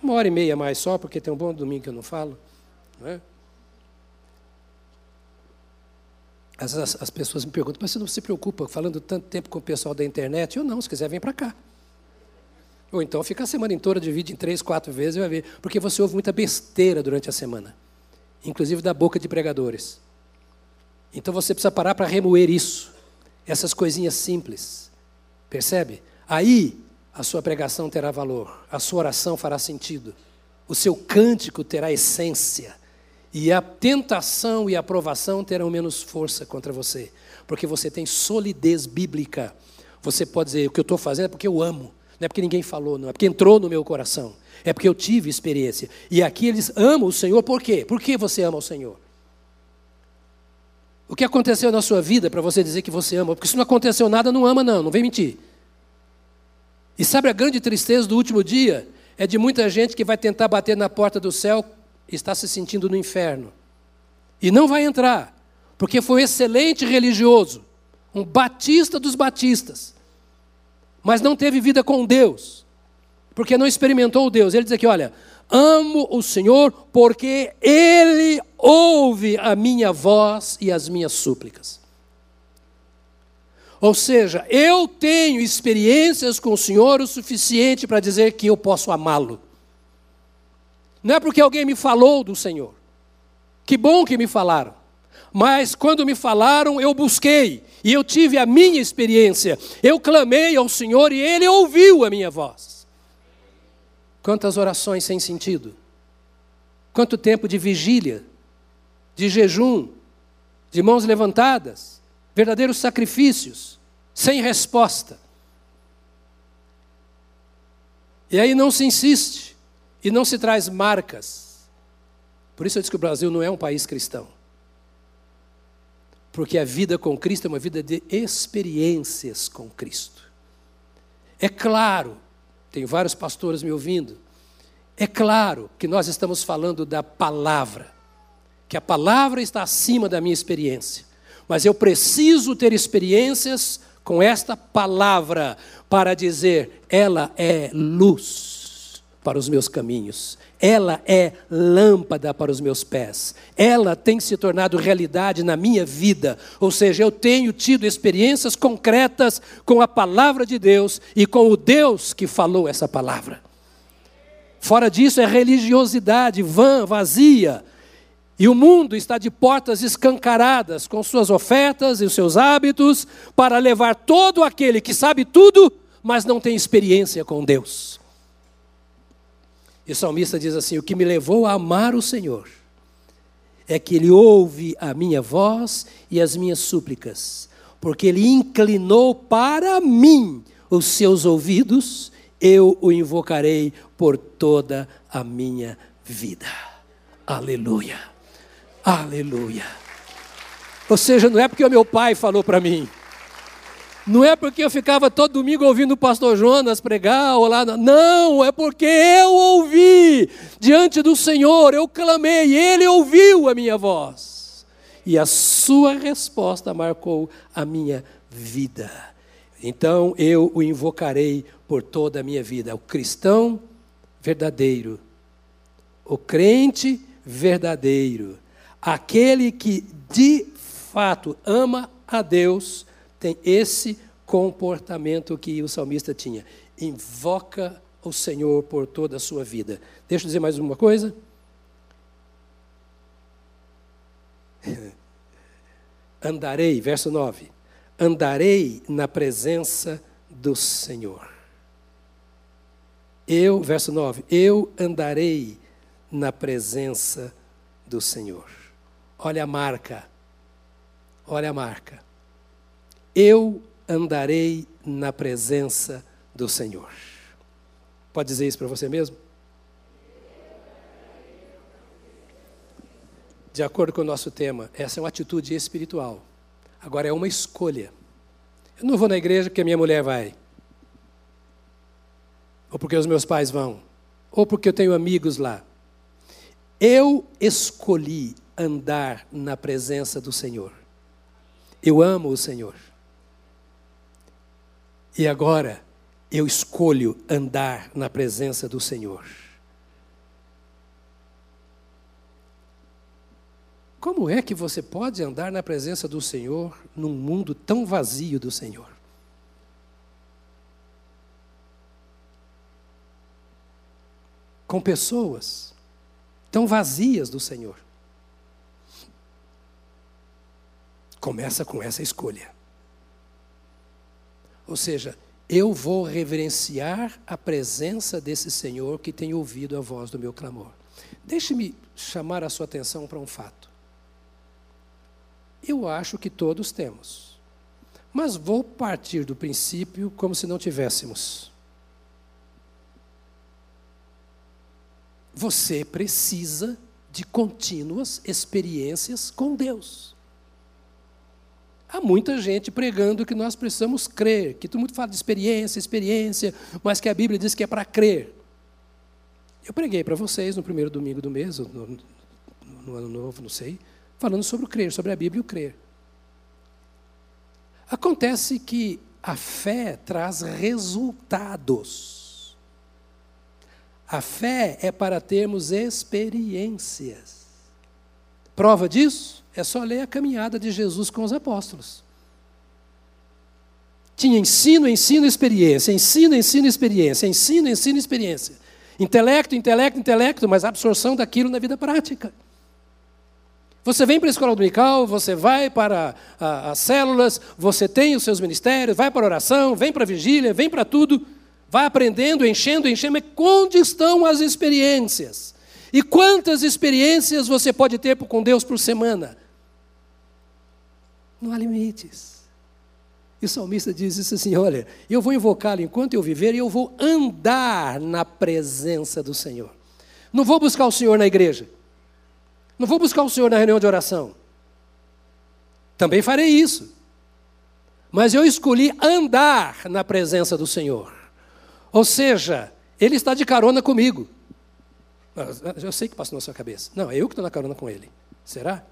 Speaker 1: Uma hora e meia mais só, porque tem um bom domingo que eu não falo. Não é? As, as, as, pessoas me perguntam, mas você não se preocupa falando tanto tempo com o pessoal da internet? Eu não, se quiser, vem para cá. Ou então fica a semana inteira, divide em três, quatro vezes e vai ver. Porque você ouve muita besteira durante a semana, inclusive da boca de pregadores. Então você precisa parar para remoer isso, essas coisinhas simples. Percebe? Aí a sua pregação terá valor, a sua oração fará sentido, o seu cântico terá essência, e a tentação e a aprovação terão menos força contra você, porque você tem solidez bíblica. Você pode dizer: o que eu estou fazendo é porque eu amo, não é porque ninguém falou, não é porque entrou no meu coração, é porque eu tive experiência. E aqui eles amam o Senhor, por quê? Por que você ama o Senhor? O que aconteceu na sua vida para você dizer que você ama? Porque se não aconteceu nada, não ama, não, não vem mentir. E sabe a grande tristeza do último dia? É de muita gente que vai tentar bater na porta do céu e está se sentindo no inferno. E não vai entrar, porque foi excelente religioso, um batista dos batistas, mas não teve vida com Deus, porque não experimentou Deus. Ele diz aqui: olha, amo o Senhor porque Ele ouve a minha voz e as minhas súplicas. Ou seja, eu tenho experiências com o Senhor o suficiente para dizer que eu posso amá-lo. Não é porque alguém me falou do Senhor. Que bom que me falaram. Mas quando me falaram, eu busquei e eu tive a minha experiência. Eu clamei ao Senhor e Ele ouviu a minha voz. Quantas orações sem sentido. Quanto tempo de vigília, de jejum, de mãos levantadas verdadeiros sacrifícios, sem resposta. E aí não se insiste, e não se traz marcas. Por isso eu disse que o Brasil não é um país cristão. Porque a vida com Cristo é uma vida de experiências com Cristo. É claro, tem vários pastores me ouvindo, é claro que nós estamos falando da palavra, que a palavra está acima da minha experiência. Mas eu preciso ter experiências com esta palavra para dizer: ela é luz para os meus caminhos, ela é lâmpada para os meus pés, ela tem se tornado realidade na minha vida. Ou seja, eu tenho tido experiências concretas com a palavra de Deus e com o Deus que falou essa palavra. Fora disso é religiosidade vã, vazia, e o mundo está de portas escancaradas com suas ofertas e os seus hábitos para levar todo aquele que sabe tudo, mas não tem experiência com Deus. E o salmista diz assim: O que me levou a amar o Senhor é que Ele ouve a minha voz e as minhas súplicas, porque Ele inclinou para mim os seus ouvidos, eu o invocarei por toda a minha vida. Aleluia. Aleluia. Ou seja, não é porque o meu pai falou para mim. Não é porque eu ficava todo domingo ouvindo o pastor Jonas pregar ou lá. Não, é porque eu ouvi diante do Senhor, eu clamei, ele ouviu a minha voz. E a sua resposta marcou a minha vida. Então eu o invocarei por toda a minha vida. O cristão verdadeiro, o crente verdadeiro Aquele que de fato ama a Deus tem esse comportamento que o salmista tinha. Invoca o Senhor por toda a sua vida. Deixa eu dizer mais uma coisa. Andarei, verso 9. Andarei na presença do Senhor. Eu, verso 9, eu andarei na presença do Senhor. Olha a marca. Olha a marca. Eu andarei na presença do Senhor. Pode dizer isso para você mesmo? De acordo com o nosso tema, essa é uma atitude espiritual. Agora é uma escolha. Eu não vou na igreja porque a minha mulher vai. Ou porque os meus pais vão. Ou porque eu tenho amigos lá. Eu escolhi andar na presença do Senhor. Eu amo o Senhor. E agora eu escolho andar na presença do Senhor. Como é que você pode andar na presença do Senhor num mundo tão vazio do Senhor? Com pessoas tão vazias do Senhor. Começa com essa escolha. Ou seja, eu vou reverenciar a presença desse Senhor que tem ouvido a voz do meu clamor. Deixe-me chamar a sua atenção para um fato. Eu acho que todos temos, mas vou partir do princípio como se não tivéssemos. Você precisa de contínuas experiências com Deus. Há muita gente pregando que nós precisamos crer, que todo mundo fala de experiência, experiência, mas que a Bíblia diz que é para crer. Eu preguei para vocês no primeiro domingo do mês, no, no, ano novo, não sei, falando sobre o crer, sobre a Bíblia e o crer. Acontece que a fé traz resultados. A fé é para termos experiências. Prova disso? É só ler a caminhada de Jesus com os apóstolos. Tinha ensino, ensino, experiência, ensino, ensino, experiência, ensino, ensino, experiência. Intelecto, intelecto, intelecto, mas absorção daquilo na vida prática. Você vem para a escola dominical, você vai para a, as células, você tem os seus ministérios, vai para a oração, vem para a vigília, vem para tudo, vai aprendendo, enchendo, enchendo, mas onde estão as experiências? E quantas experiências você pode ter com Deus por semana? Não há limites. E o salmista diz isso assim: olha, eu vou invocá-lo enquanto eu viver e eu vou andar na presença do Senhor. Não vou buscar o Senhor na igreja. Não vou buscar o Senhor na reunião de oração. Também farei isso. Mas eu escolhi andar na presença do Senhor. Ou seja, Ele está de carona comigo. Eu sei que passa na sua cabeça. Não, é eu que estou na carona com Ele. Será?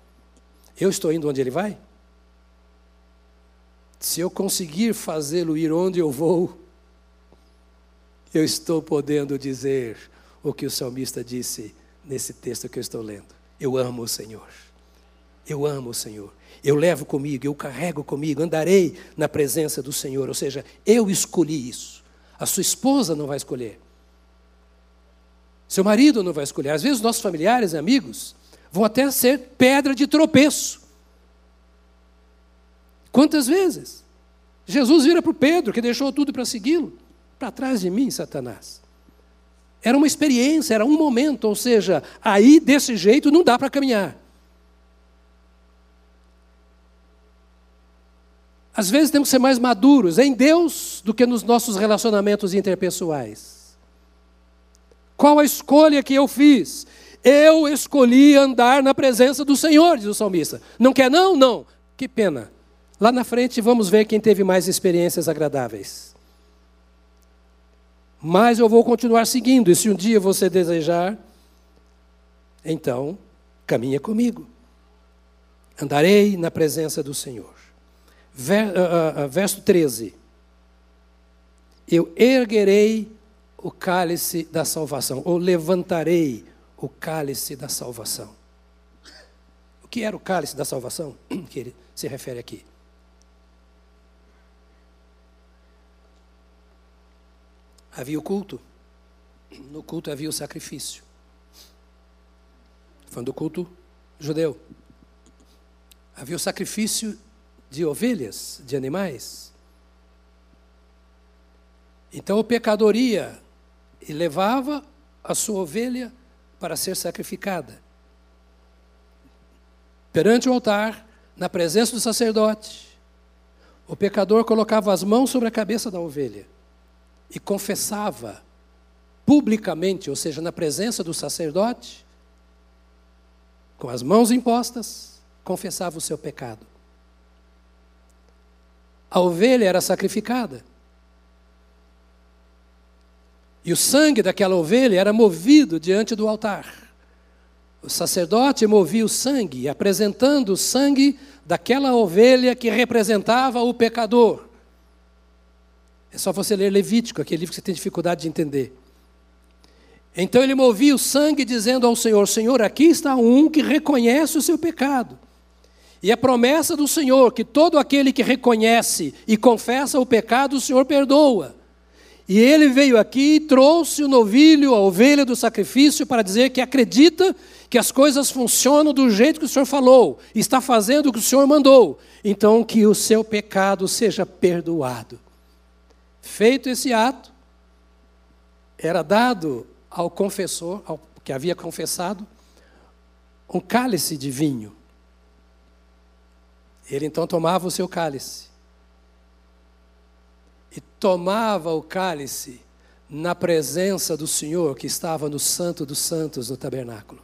Speaker 1: Eu estou indo onde Ele vai? Se eu conseguir fazê-lo ir onde eu vou, eu estou podendo dizer o que o salmista disse nesse texto que eu estou lendo. Eu amo o Senhor. Eu amo o Senhor. Eu levo comigo, eu carrego comigo, andarei na presença do Senhor. Ou seja, eu escolhi isso. A sua esposa não vai escolher. Seu marido não vai escolher. Às vezes, nossos familiares e amigos vão até ser pedra de tropeço. Quantas vezes? Jesus vira para o Pedro, que deixou tudo para segui-lo. Para trás de mim, Satanás. Era uma experiência, era um momento, ou seja, aí desse jeito não dá para caminhar. Às vezes temos que ser mais maduros em Deus do que nos nossos relacionamentos interpessoais. Qual a escolha que eu fiz? Eu escolhi andar na presença do Senhor, diz o salmista. Não quer não? Não. Que pena. Lá na frente vamos ver quem teve mais experiências agradáveis. Mas eu vou continuar seguindo, e se um dia você desejar, então caminha comigo. Andarei na presença do Senhor. Verso 13. Eu erguerei o cálice da salvação, ou levantarei o cálice da salvação. O que era o cálice da salvação que ele se refere aqui? Havia o culto. No culto havia o sacrifício. Falando do culto judeu. Havia o sacrifício de ovelhas, de animais. Então o pecador ia e levava a sua ovelha para ser sacrificada. Perante o altar, na presença do sacerdote, o pecador colocava as mãos sobre a cabeça da ovelha e confessava publicamente, ou seja, na presença do sacerdote, com as mãos impostas, confessava o seu pecado. A ovelha era sacrificada. E o sangue daquela ovelha era movido diante do altar. O sacerdote movia o sangue, apresentando o sangue daquela ovelha que representava o pecador. É só você ler Levítico, aquele livro que você tem dificuldade de entender. Então ele movia o sangue, dizendo ao Senhor: Senhor, aqui está um que reconhece o seu pecado. E a promessa do Senhor, que todo aquele que reconhece e confessa o pecado, o Senhor perdoa. E ele veio aqui e trouxe o novilho, a ovelha do sacrifício, para dizer que acredita que as coisas funcionam do jeito que o Senhor falou, está fazendo o que o Senhor mandou. Então, que o seu pecado seja perdoado. Feito esse ato, era dado ao confessor, ao que havia confessado, um cálice de vinho. Ele então tomava o seu cálice e tomava o cálice na presença do Senhor que estava no Santo dos Santos, no tabernáculo.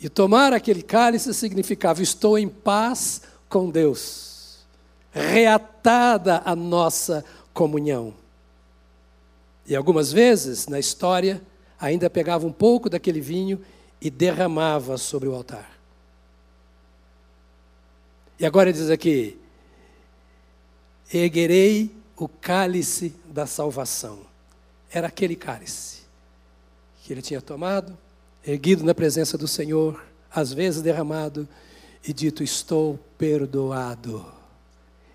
Speaker 1: E tomar aquele cálice significava: estou em paz com Deus, reatada a nossa comunhão. E algumas vezes, na história, ainda pegava um pouco daquele vinho e derramava sobre o altar. E agora ele diz aqui: erguerei o cálice da salvação. Era aquele cálice que ele tinha tomado, erguido na presença do Senhor, às vezes derramado e dito: Estou perdoado,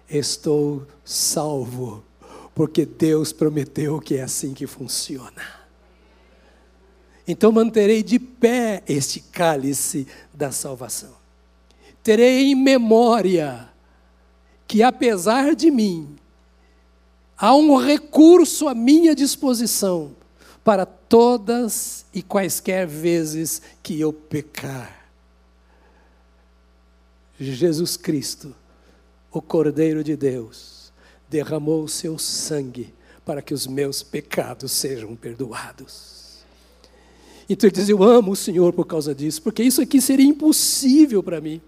Speaker 1: estou salvo, porque Deus prometeu que é assim que funciona. Então manterei de pé este cálice da salvação. Terei em memória que, apesar de mim, há um recurso à minha disposição para todas e quaisquer vezes que eu pecar. Jesus Cristo, o Cordeiro de Deus, derramou o seu sangue para que os meus pecados sejam perdoados. Então ele diz: Eu amo o Senhor por causa disso, porque isso aqui seria impossível para mim.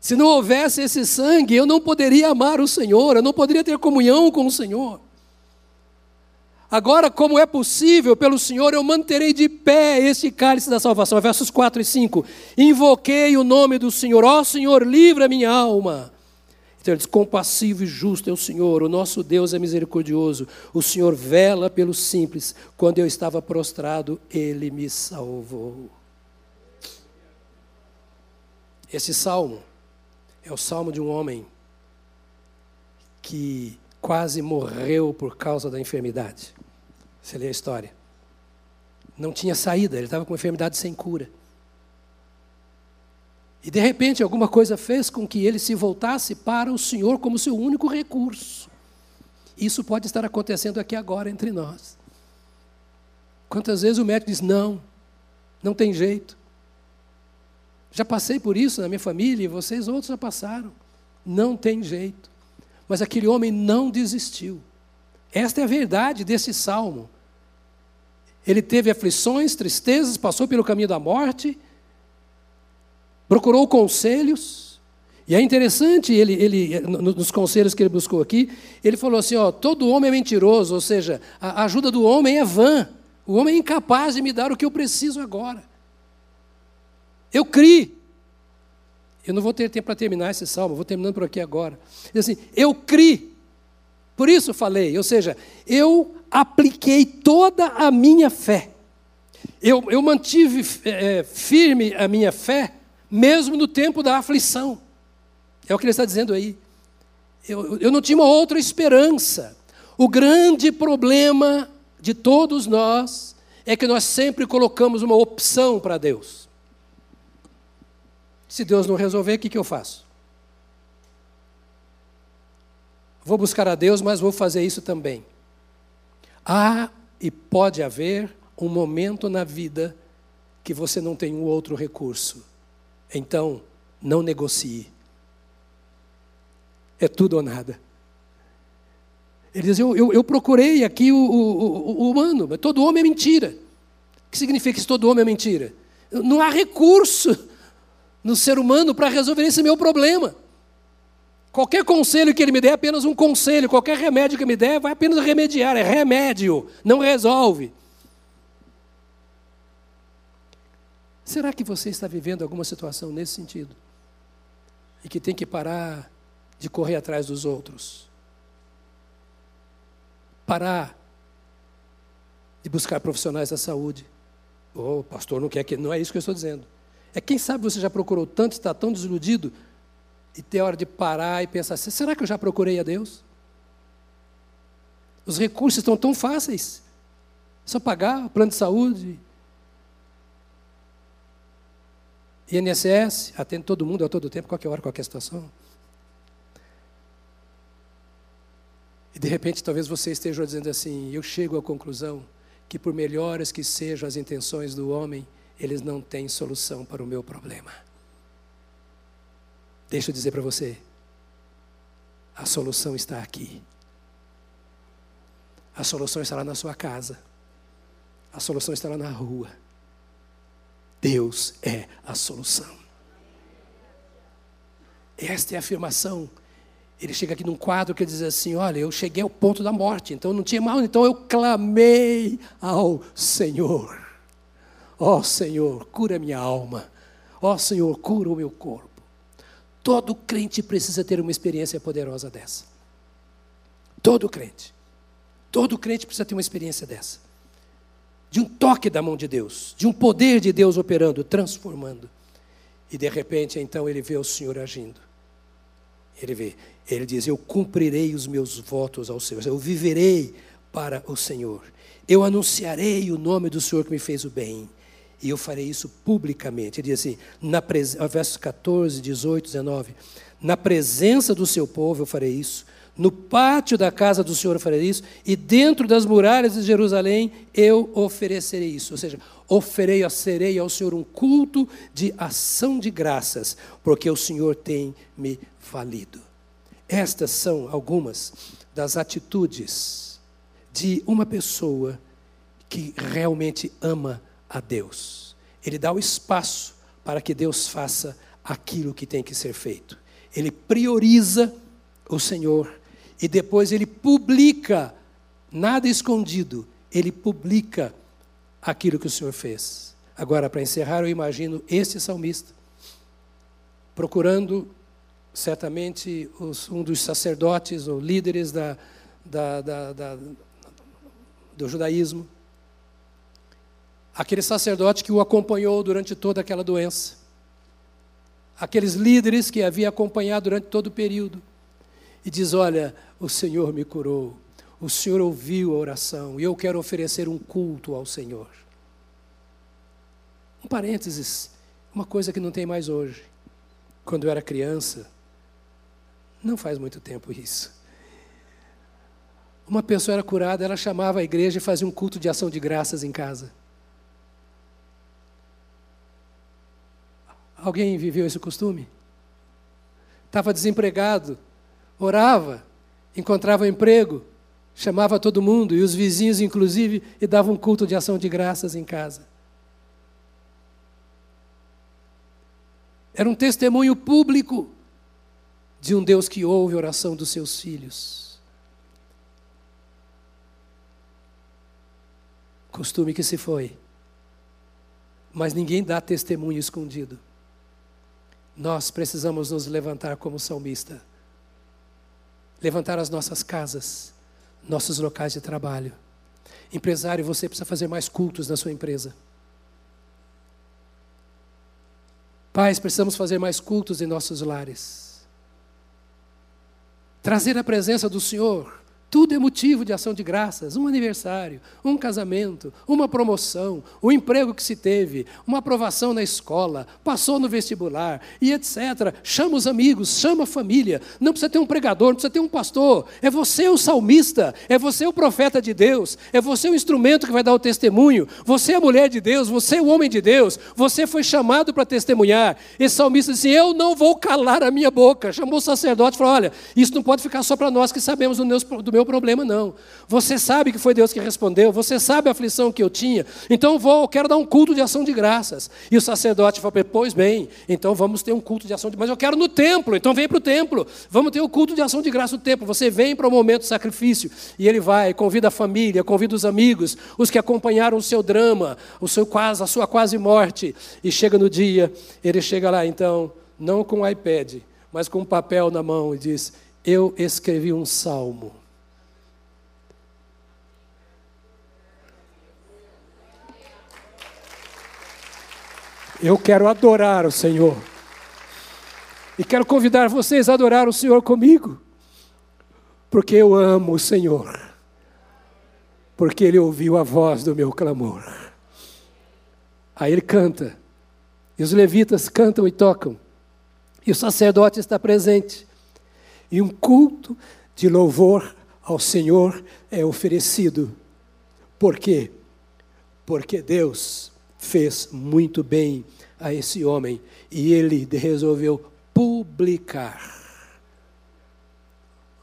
Speaker 1: Se não houvesse esse sangue, eu não poderia amar o Senhor, eu não poderia ter comunhão com o Senhor. Agora, como é possível pelo Senhor, eu manterei de pé esse cálice da salvação. Versos 4 e 5. Invoquei o nome do Senhor, ó Senhor, livra minha alma. Então ele diz: compassivo e justo é o Senhor, o nosso Deus é misericordioso. O Senhor vela pelos simples. Quando eu estava prostrado, ele me salvou. Esse salmo é o salmo de um homem que quase morreu por causa da enfermidade. Você lê a história. Não tinha saída, ele estava com uma enfermidade sem cura. E de repente alguma coisa fez com que ele se voltasse para o Senhor como seu único recurso. Isso pode estar acontecendo aqui agora entre nós. Quantas vezes o médico diz: não, não tem jeito. Já passei por isso na minha família e vocês outros já passaram. Não tem jeito. Mas aquele homem não desistiu. Esta é a verdade desse salmo. Ele teve aflições, tristezas, passou pelo caminho da morte, procurou conselhos. E é interessante, ele, ele, nos conselhos que ele buscou aqui, ele falou assim: ó, todo homem é mentiroso, ou seja, a ajuda do homem é vã. O homem é incapaz de me dar o que eu preciso agora. Eu criei. Eu não vou ter tempo para terminar esse salmo, vou terminando por aqui agora. Diz assim, eu criei. Por isso falei, ou seja, eu apliquei toda a minha fé. Eu, eu mantive é, firme a minha fé, mesmo no tempo da aflição. É o que ele está dizendo aí. Eu, eu não tinha uma outra esperança. O grande problema de todos nós é que nós sempre colocamos uma opção para Deus. Se Deus não resolver, o que, que eu faço? Vou buscar a Deus, mas vou fazer isso também. Há e pode haver um momento na vida que você não tem um outro recurso. Então, não negocie. É tudo ou nada. Ele diz: Eu, eu, eu procurei aqui o, o, o, humano, mas todo homem é mentira. O que significa que todo homem é mentira? Não há recurso no ser humano para resolver esse meu problema. Qualquer conselho que ele me der é apenas um conselho, qualquer remédio que me der vai apenas remediar, é remédio, não resolve. Será que você está vivendo alguma situação nesse sentido? E que tem que parar de correr atrás dos outros? Parar de buscar profissionais da saúde? O oh, pastor não quer que. Não é isso que eu estou dizendo. É quem sabe você já procurou tanto, está tão desiludido, e tem hora de parar e pensar assim: será que eu já procurei a Deus? Os recursos estão tão fáceis. É só pagar o plano de saúde. INSS, atende todo mundo a todo tempo, qualquer hora, qualquer situação. E de repente talvez você esteja dizendo assim: eu chego à conclusão que, por melhores que sejam as intenções do homem, eles não têm solução para o meu problema. Deixa eu dizer para você: a solução está aqui. A solução está lá na sua casa. A solução está lá na rua. Deus é a solução. Esta é a afirmação. Ele chega aqui num quadro que diz assim: Olha, eu cheguei ao ponto da morte, então não tinha mal, então eu clamei ao Senhor. Ó oh, Senhor, cura minha alma. Ó oh, Senhor, cura o meu corpo. Todo crente precisa ter uma experiência poderosa dessa. Todo crente. Todo crente precisa ter uma experiência dessa. De um toque da mão de Deus, de um poder de Deus operando, transformando. E de repente, então, ele vê o Senhor agindo. Ele vê, ele diz: Eu cumprirei os meus votos ao Senhor, eu viverei para o Senhor. Eu anunciarei o nome do Senhor que me fez o bem e eu farei isso publicamente. Ele diz assim, na pres... versos 14, 18, 19: Na presença do seu povo eu farei isso, no pátio da casa do Senhor eu farei isso, e dentro das muralhas de Jerusalém eu oferecerei isso. Ou seja, oferei, serei ao Senhor um culto de ação de graças, porque o Senhor tem me valido. Estas são algumas das atitudes de uma pessoa que realmente ama a Deus. Ele dá o espaço para que Deus faça aquilo que tem que ser feito. Ele prioriza o Senhor e depois ele publica, nada escondido, ele publica aquilo que o Senhor fez. Agora, para encerrar, eu imagino este salmista procurando certamente os, um dos sacerdotes ou líderes da, da, da, do judaísmo aquele sacerdote que o acompanhou durante toda aquela doença, aqueles líderes que havia acompanhado durante todo o período, e diz: Olha, o Senhor me curou, o Senhor ouviu a oração e eu quero oferecer um culto ao Senhor. Um parênteses, uma coisa que não tem mais hoje. Quando eu era criança, não faz muito tempo isso. Uma pessoa era curada, ela chamava a igreja e fazia um culto de ação de graças em casa. Alguém viveu esse costume? Estava desempregado, orava, encontrava emprego, chamava todo mundo, e os vizinhos, inclusive, e dava um culto de ação de graças em casa. Era um testemunho público de um Deus que ouve a oração dos seus filhos. Costume que se foi. Mas ninguém dá testemunho escondido. Nós precisamos nos levantar como salmista. Levantar as nossas casas, nossos locais de trabalho. Empresário, você precisa fazer mais cultos na sua empresa. Pais, precisamos fazer mais cultos em nossos lares. trazer a presença do Senhor tudo é motivo de ação de graças. Um aniversário, um casamento, uma promoção, o um emprego que se teve, uma aprovação na escola, passou no vestibular e etc. Chama os amigos, chama a família. Não precisa ter um pregador, não precisa ter um pastor. É você o salmista, é você o profeta de Deus, é você o instrumento que vai dar o testemunho. Você é a mulher de Deus, você é o homem de Deus, você foi chamado para testemunhar. Esse salmista disse: Eu não vou calar a minha boca. Chamou o sacerdote e falou: Olha, isso não pode ficar só para nós que sabemos do meu meu problema, não. Você sabe que foi Deus que respondeu, você sabe a aflição que eu tinha, então vou, quero dar um culto de ação de graças. E o sacerdote falou: Pois bem, então vamos ter um culto de ação de Mas eu quero no templo, então vem para o templo. Vamos ter o um culto de ação de graça no templo. Você vem para o momento do sacrifício. E ele vai, convida a família, convida os amigos, os que acompanharam o seu drama, o seu quase, a sua quase morte. E chega no dia, ele chega lá então, não com o iPad, mas com um papel na mão e diz: Eu escrevi um salmo. Eu quero adorar o Senhor. E quero convidar vocês a adorar o Senhor comigo. Porque eu amo o Senhor. Porque Ele ouviu a voz do meu clamor. Aí ele canta. E os levitas cantam e tocam. E o sacerdote está presente. E um culto de louvor ao Senhor é oferecido. Por quê? Porque Deus fez muito bem a esse homem e ele resolveu publicar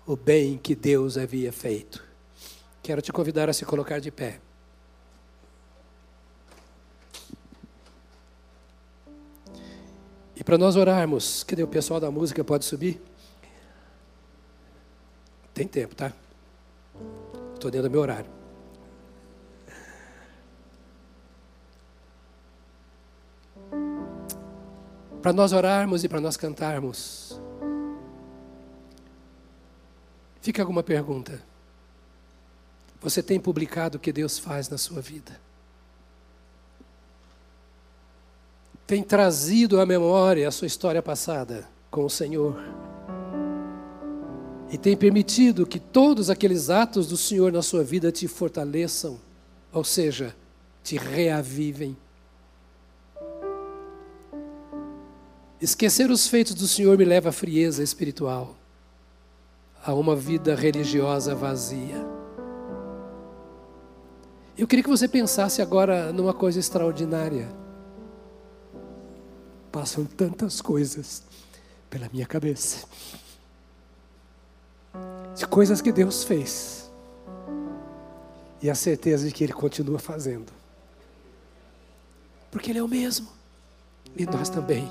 Speaker 1: o bem que Deus havia feito. Quero te convidar a se colocar de pé. E para nós orarmos, cadê o pessoal da música? Pode subir? Tem tempo, tá? Estou dentro do meu horário. Para nós orarmos e para nós cantarmos. Fica alguma pergunta? Você tem publicado o que Deus faz na sua vida? Tem trazido à memória a sua história passada com o Senhor? E tem permitido que todos aqueles atos do Senhor na sua vida te fortaleçam, ou seja, te reavivem? Esquecer os feitos do Senhor me leva à frieza espiritual, a uma vida religiosa vazia. Eu queria que você pensasse agora numa coisa extraordinária. Passam tantas coisas pela minha cabeça, de coisas que Deus fez, e a certeza de que Ele continua fazendo, porque Ele é o mesmo, e nós também.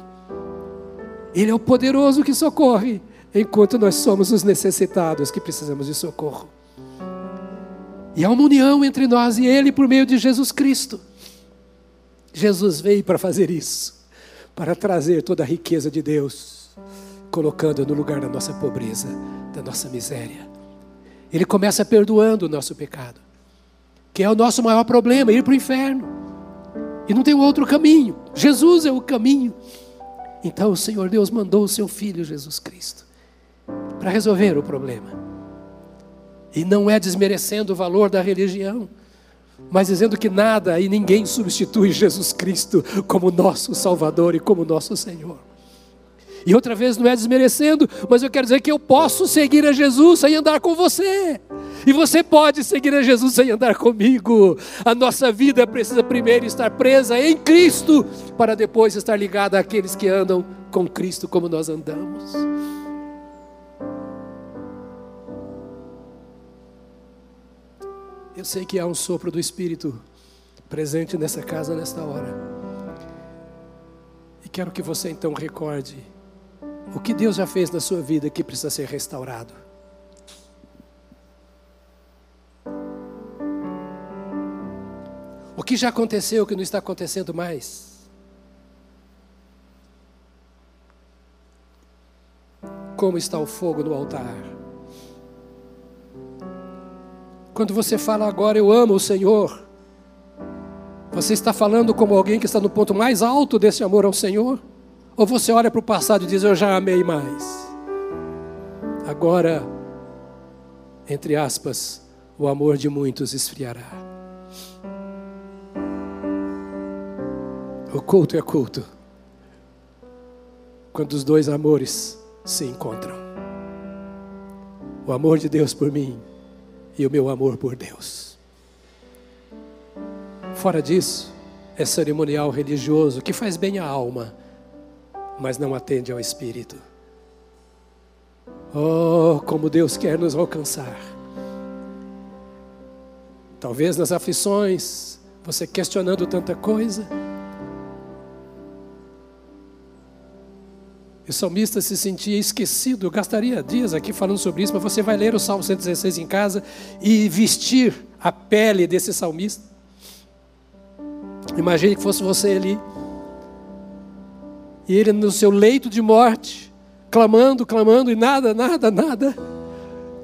Speaker 1: Ele é o poderoso que socorre, enquanto nós somos os necessitados que precisamos de socorro. E há uma união entre nós e Ele por meio de Jesus Cristo. Jesus veio para fazer isso, para trazer toda a riqueza de Deus, colocando no lugar da nossa pobreza, da nossa miséria. Ele começa perdoando o nosso pecado, que é o nosso maior problema, ir para o inferno. E não tem outro caminho. Jesus é o caminho. Então o Senhor Deus mandou o seu Filho Jesus Cristo para resolver o problema. E não é desmerecendo o valor da religião, mas dizendo que nada e ninguém substitui Jesus Cristo como nosso Salvador e como nosso Senhor. E outra vez não é desmerecendo, mas eu quero dizer que eu posso seguir a Jesus sem andar com você. E você pode seguir a Jesus sem andar comigo. A nossa vida precisa primeiro estar presa em Cristo, para depois estar ligada àqueles que andam com Cristo como nós andamos. Eu sei que há um sopro do Espírito presente nessa casa nesta hora. E quero que você então recorde o que Deus já fez na sua vida que precisa ser restaurado. Que já aconteceu que não está acontecendo mais? Como está o fogo no altar? Quando você fala agora, eu amo o Senhor, você está falando como alguém que está no ponto mais alto desse amor ao Senhor? Ou você olha para o passado e diz: Eu já amei mais. Agora entre aspas, o amor de muitos esfriará. O culto é culto quando os dois amores se encontram. O amor de Deus por mim e o meu amor por Deus. Fora disso, é cerimonial religioso que faz bem à alma, mas não atende ao espírito. Oh, como Deus quer nos alcançar. Talvez nas aflições, você questionando tanta coisa. O salmista se sentia esquecido. Eu gastaria dias aqui falando sobre isso, mas você vai ler o Salmo 116 em casa e vestir a pele desse salmista. Imagine que fosse você ali. E ele no seu leito de morte, clamando, clamando, e nada, nada, nada.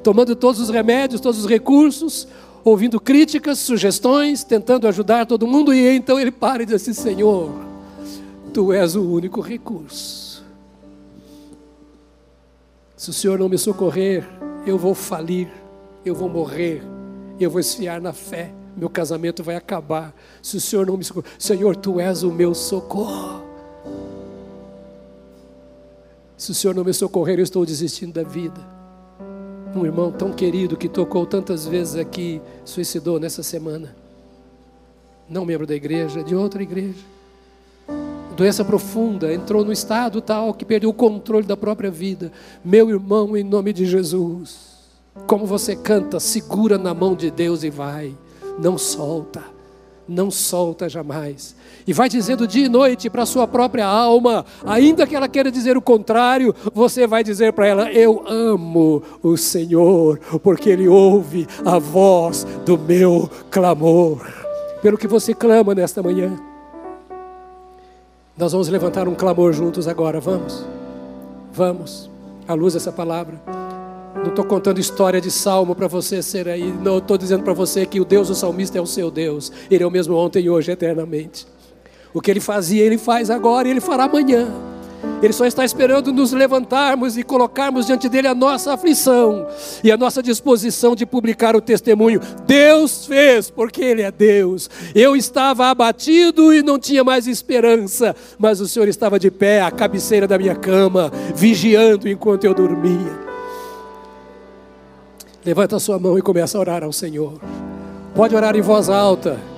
Speaker 1: Tomando todos os remédios, todos os recursos, ouvindo críticas, sugestões, tentando ajudar todo mundo, e então ele para e diz assim: Senhor, tu és o único recurso. Se o Senhor não me socorrer, eu vou falir, eu vou morrer, eu vou esfiar na fé, meu casamento vai acabar. Se o Senhor não me socorrer, Senhor, tu és o meu socorro. Se o Senhor não me socorrer, eu estou desistindo da vida. Um irmão tão querido que tocou tantas vezes aqui, suicidou nessa semana. Não membro da igreja, de outra igreja doença profunda, entrou no estado tal que perdeu o controle da própria vida. Meu irmão, em nome de Jesus, como você canta, segura na mão de Deus e vai, não solta, não solta jamais. E vai dizendo dia e noite para sua própria alma, ainda que ela queira dizer o contrário, você vai dizer para ela: Eu amo o Senhor, porque Ele ouve a voz do meu clamor. Pelo que você clama nesta manhã. Nós vamos levantar um clamor juntos agora, vamos? Vamos, à luz dessa palavra. Não estou contando história de salmo para você ser aí. Não estou dizendo para você que o Deus do salmista é o seu Deus. Ele é o mesmo ontem hoje, eternamente. O que ele fazia, ele faz agora e ele fará amanhã. Ele só está esperando nos levantarmos e colocarmos diante dele a nossa aflição e a nossa disposição de publicar o testemunho. Deus fez, porque Ele é Deus. Eu estava abatido e não tinha mais esperança, mas o Senhor estava de pé à cabeceira da minha cama, vigiando enquanto eu dormia. Levanta a sua mão e começa a orar ao Senhor. Pode orar em voz alta.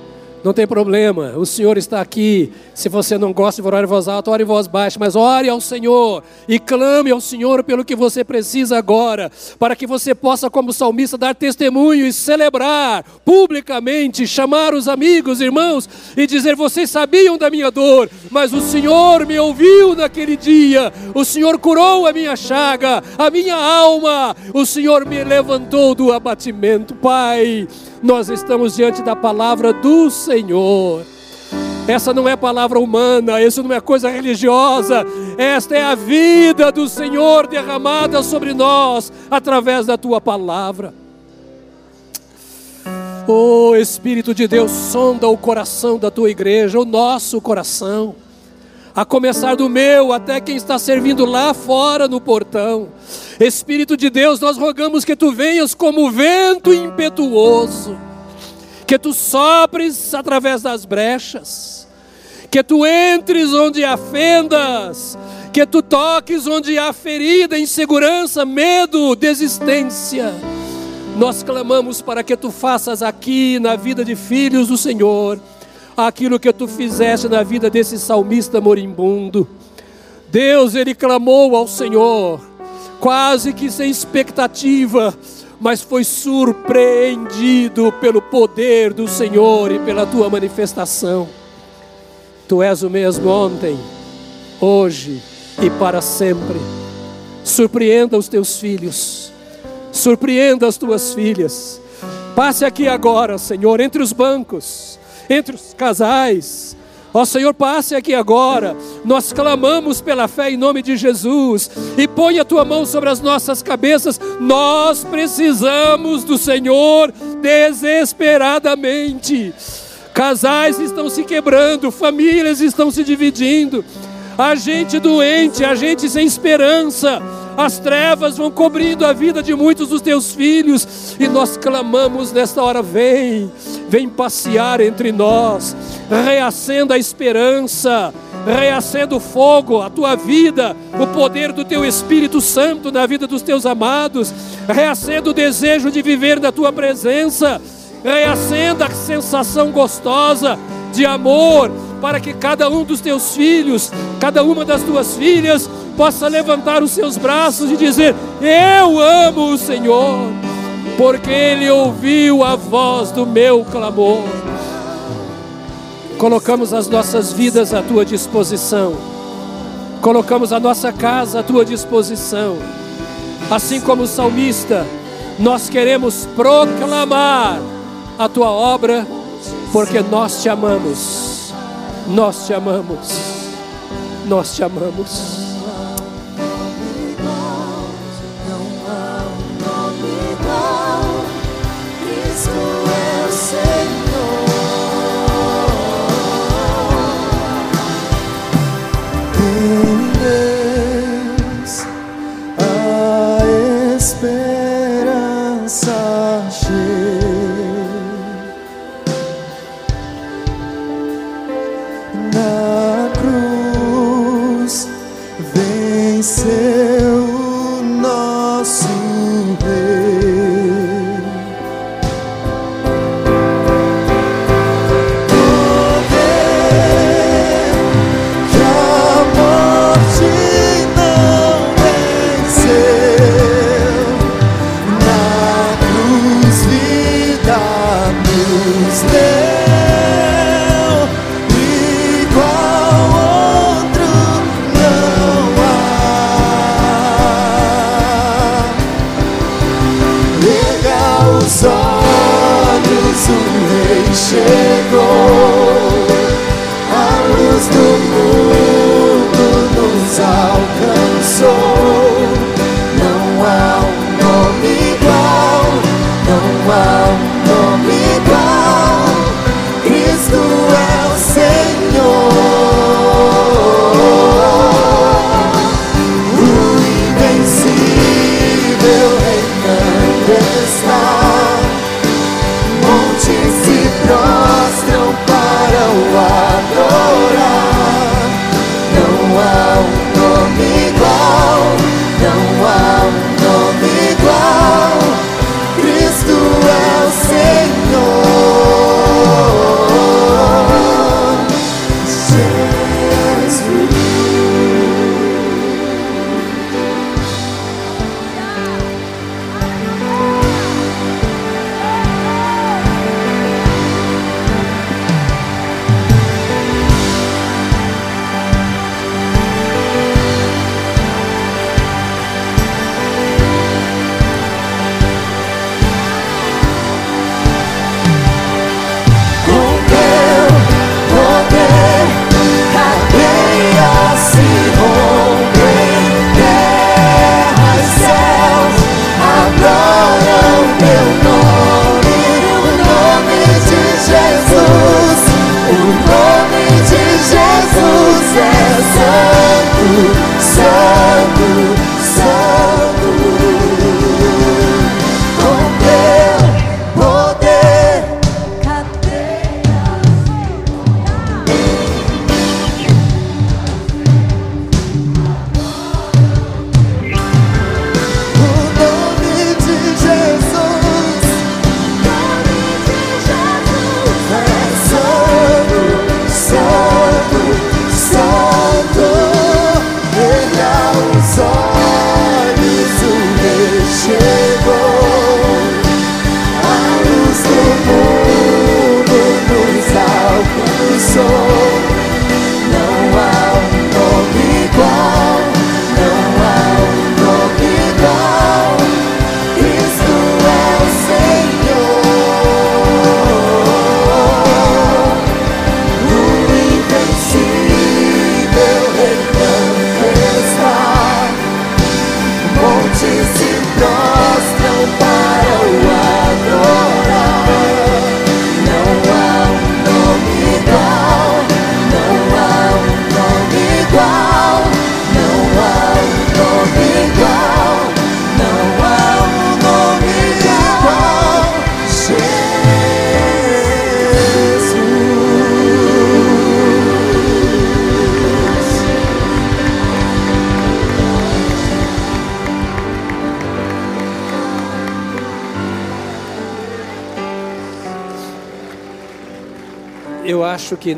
Speaker 1: Não tem problema, o Senhor está aqui. Se você não gosta de orar em voz alta, ore em voz baixa, mas ore ao Senhor e clame ao Senhor pelo que você precisa agora, para que você possa, como salmista, dar testemunho e celebrar publicamente, chamar os amigos, irmãos e dizer: Vocês sabiam da minha dor, mas o Senhor me ouviu naquele dia, o Senhor curou a minha chaga, a minha alma, o Senhor me levantou do abatimento, Pai nós estamos diante da palavra do Senhor. Essa não é palavra humana, isso não é coisa religiosa, esta é a vida do Senhor derramada sobre nós através da tua palavra. Oh Espírito de Deus, sonda o coração da tua igreja, o nosso coração a começar do meu até quem está servindo lá fora no portão. Espírito de Deus, nós rogamos que tu venhas como vento impetuoso, que tu sopres através das brechas, que tu entres onde há fendas, que tu toques onde há ferida, insegurança, medo, desistência. Nós clamamos para que tu faças aqui na vida de filhos do Senhor aquilo que tu fizeste na vida desse salmista moribundo. Deus, ele clamou ao Senhor, quase que sem expectativa, mas foi surpreendido pelo poder do Senhor e pela tua manifestação. Tu és o mesmo ontem, hoje e para sempre. Surpreenda os teus filhos, surpreenda as tuas filhas. Passe aqui agora, Senhor, entre os bancos entre os casais. Ó Senhor, passe aqui agora. Nós clamamos pela fé em nome de Jesus. E põe a tua mão sobre as nossas cabeças. Nós precisamos do Senhor desesperadamente. Casais estão se quebrando, famílias estão se dividindo. A gente doente, a gente sem esperança,
Speaker 2: as trevas vão cobrindo a vida de muitos dos teus filhos, e nós clamamos nesta hora: vem, vem passear entre nós, reacenda a esperança, reacenda o fogo, a tua vida, o poder do teu Espírito Santo na vida dos teus amados, reacenda o desejo de viver na tua presença, reacenda a sensação gostosa de amor, para que cada um dos teus filhos, cada uma das tuas filhas, possa levantar os seus braços e dizer: Eu amo o Senhor, porque Ele ouviu a voz do meu clamor. Colocamos as nossas vidas à tua disposição, colocamos a nossa casa à tua disposição, assim como o salmista, nós queremos proclamar a tua obra, porque nós te amamos, nós te amamos, nós te amamos.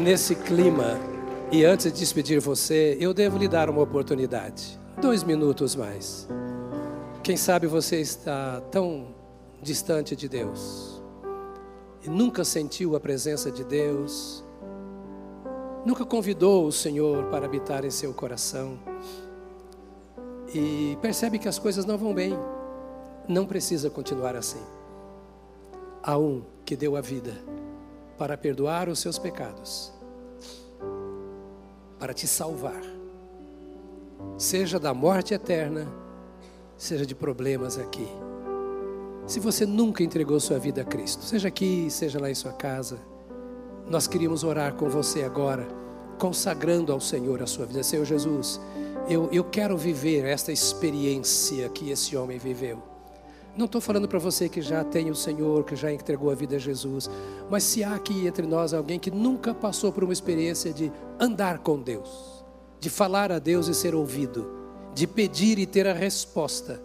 Speaker 1: Nesse clima, e antes de despedir você, eu devo lhe dar uma oportunidade. Dois minutos mais. Quem sabe você está tão distante de Deus e nunca sentiu a presença de Deus, nunca convidou o Senhor para habitar em seu coração e percebe que as coisas não vão bem, não precisa continuar assim. Há um que deu a vida para perdoar os seus pecados, te salvar, seja da morte eterna, seja de problemas aqui. Se você nunca entregou sua vida a Cristo, seja aqui, seja lá em sua casa, nós queríamos orar com você agora, consagrando ao Senhor a sua vida. Senhor Jesus, eu, eu quero viver esta experiência que esse homem viveu. Não estou falando para você que já tem o Senhor, que já entregou a vida a Jesus, mas se há aqui entre nós alguém que nunca passou por uma experiência de andar com Deus, de falar a Deus e ser ouvido, de pedir e ter a resposta,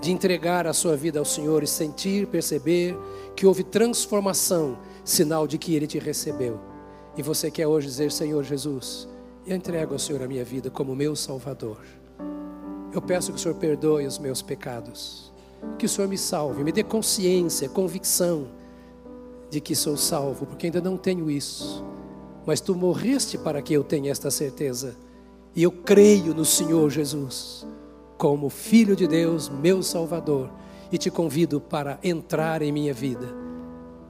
Speaker 1: de entregar a sua vida ao Senhor e sentir, perceber que houve transformação, sinal de que Ele te recebeu. E você quer hoje dizer: Senhor Jesus, eu entrego ao Senhor a minha vida como meu Salvador. Eu peço que o Senhor perdoe os meus pecados que o Senhor me salve, me dê consciência, convicção de que sou salvo, porque ainda não tenho isso. Mas tu morreste para que eu tenha esta certeza. E eu creio no Senhor Jesus como Filho de Deus, meu Salvador, e te convido para entrar em minha vida.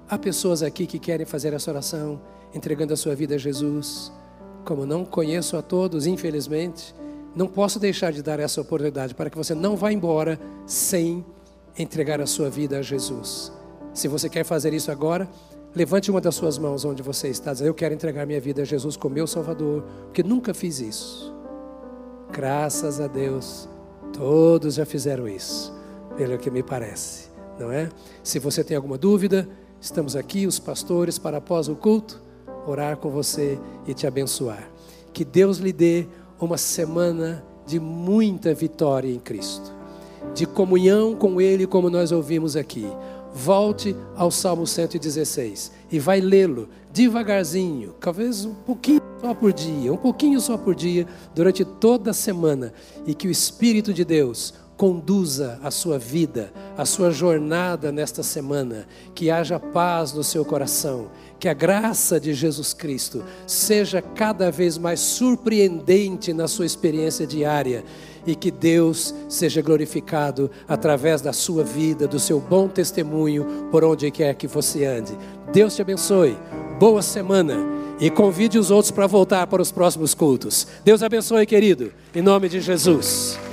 Speaker 1: Há pessoas aqui que querem fazer essa oração, entregando a sua vida a Jesus. Como não conheço a todos, infelizmente, não posso deixar de dar essa oportunidade para que você não vá embora sem entregar a sua vida a Jesus. Se você quer fazer isso agora, levante uma das suas mãos onde você está, dizendo: Eu quero entregar minha vida a Jesus como meu Salvador, porque nunca fiz isso. Graças a Deus, todos já fizeram isso, pelo que me parece, não é? Se você tem alguma dúvida, estamos aqui, os pastores, para após o culto, orar com você e te abençoar. Que Deus lhe dê uma semana de muita vitória em Cristo de comunhão com Ele, como nós ouvimos aqui. Volte ao Salmo 116 e vai lê-lo devagarzinho, talvez um pouquinho só por dia, um pouquinho só por dia, durante toda a semana, e que o Espírito de Deus conduza a sua vida, a sua jornada nesta semana, que haja paz no seu coração, que a graça de Jesus Cristo seja cada vez mais surpreendente na sua experiência diária e que Deus seja glorificado através da sua vida, do seu bom testemunho, por onde quer que você ande. Deus te abençoe. Boa semana e convide os outros para voltar para os próximos cultos. Deus abençoe, querido, em nome de Jesus.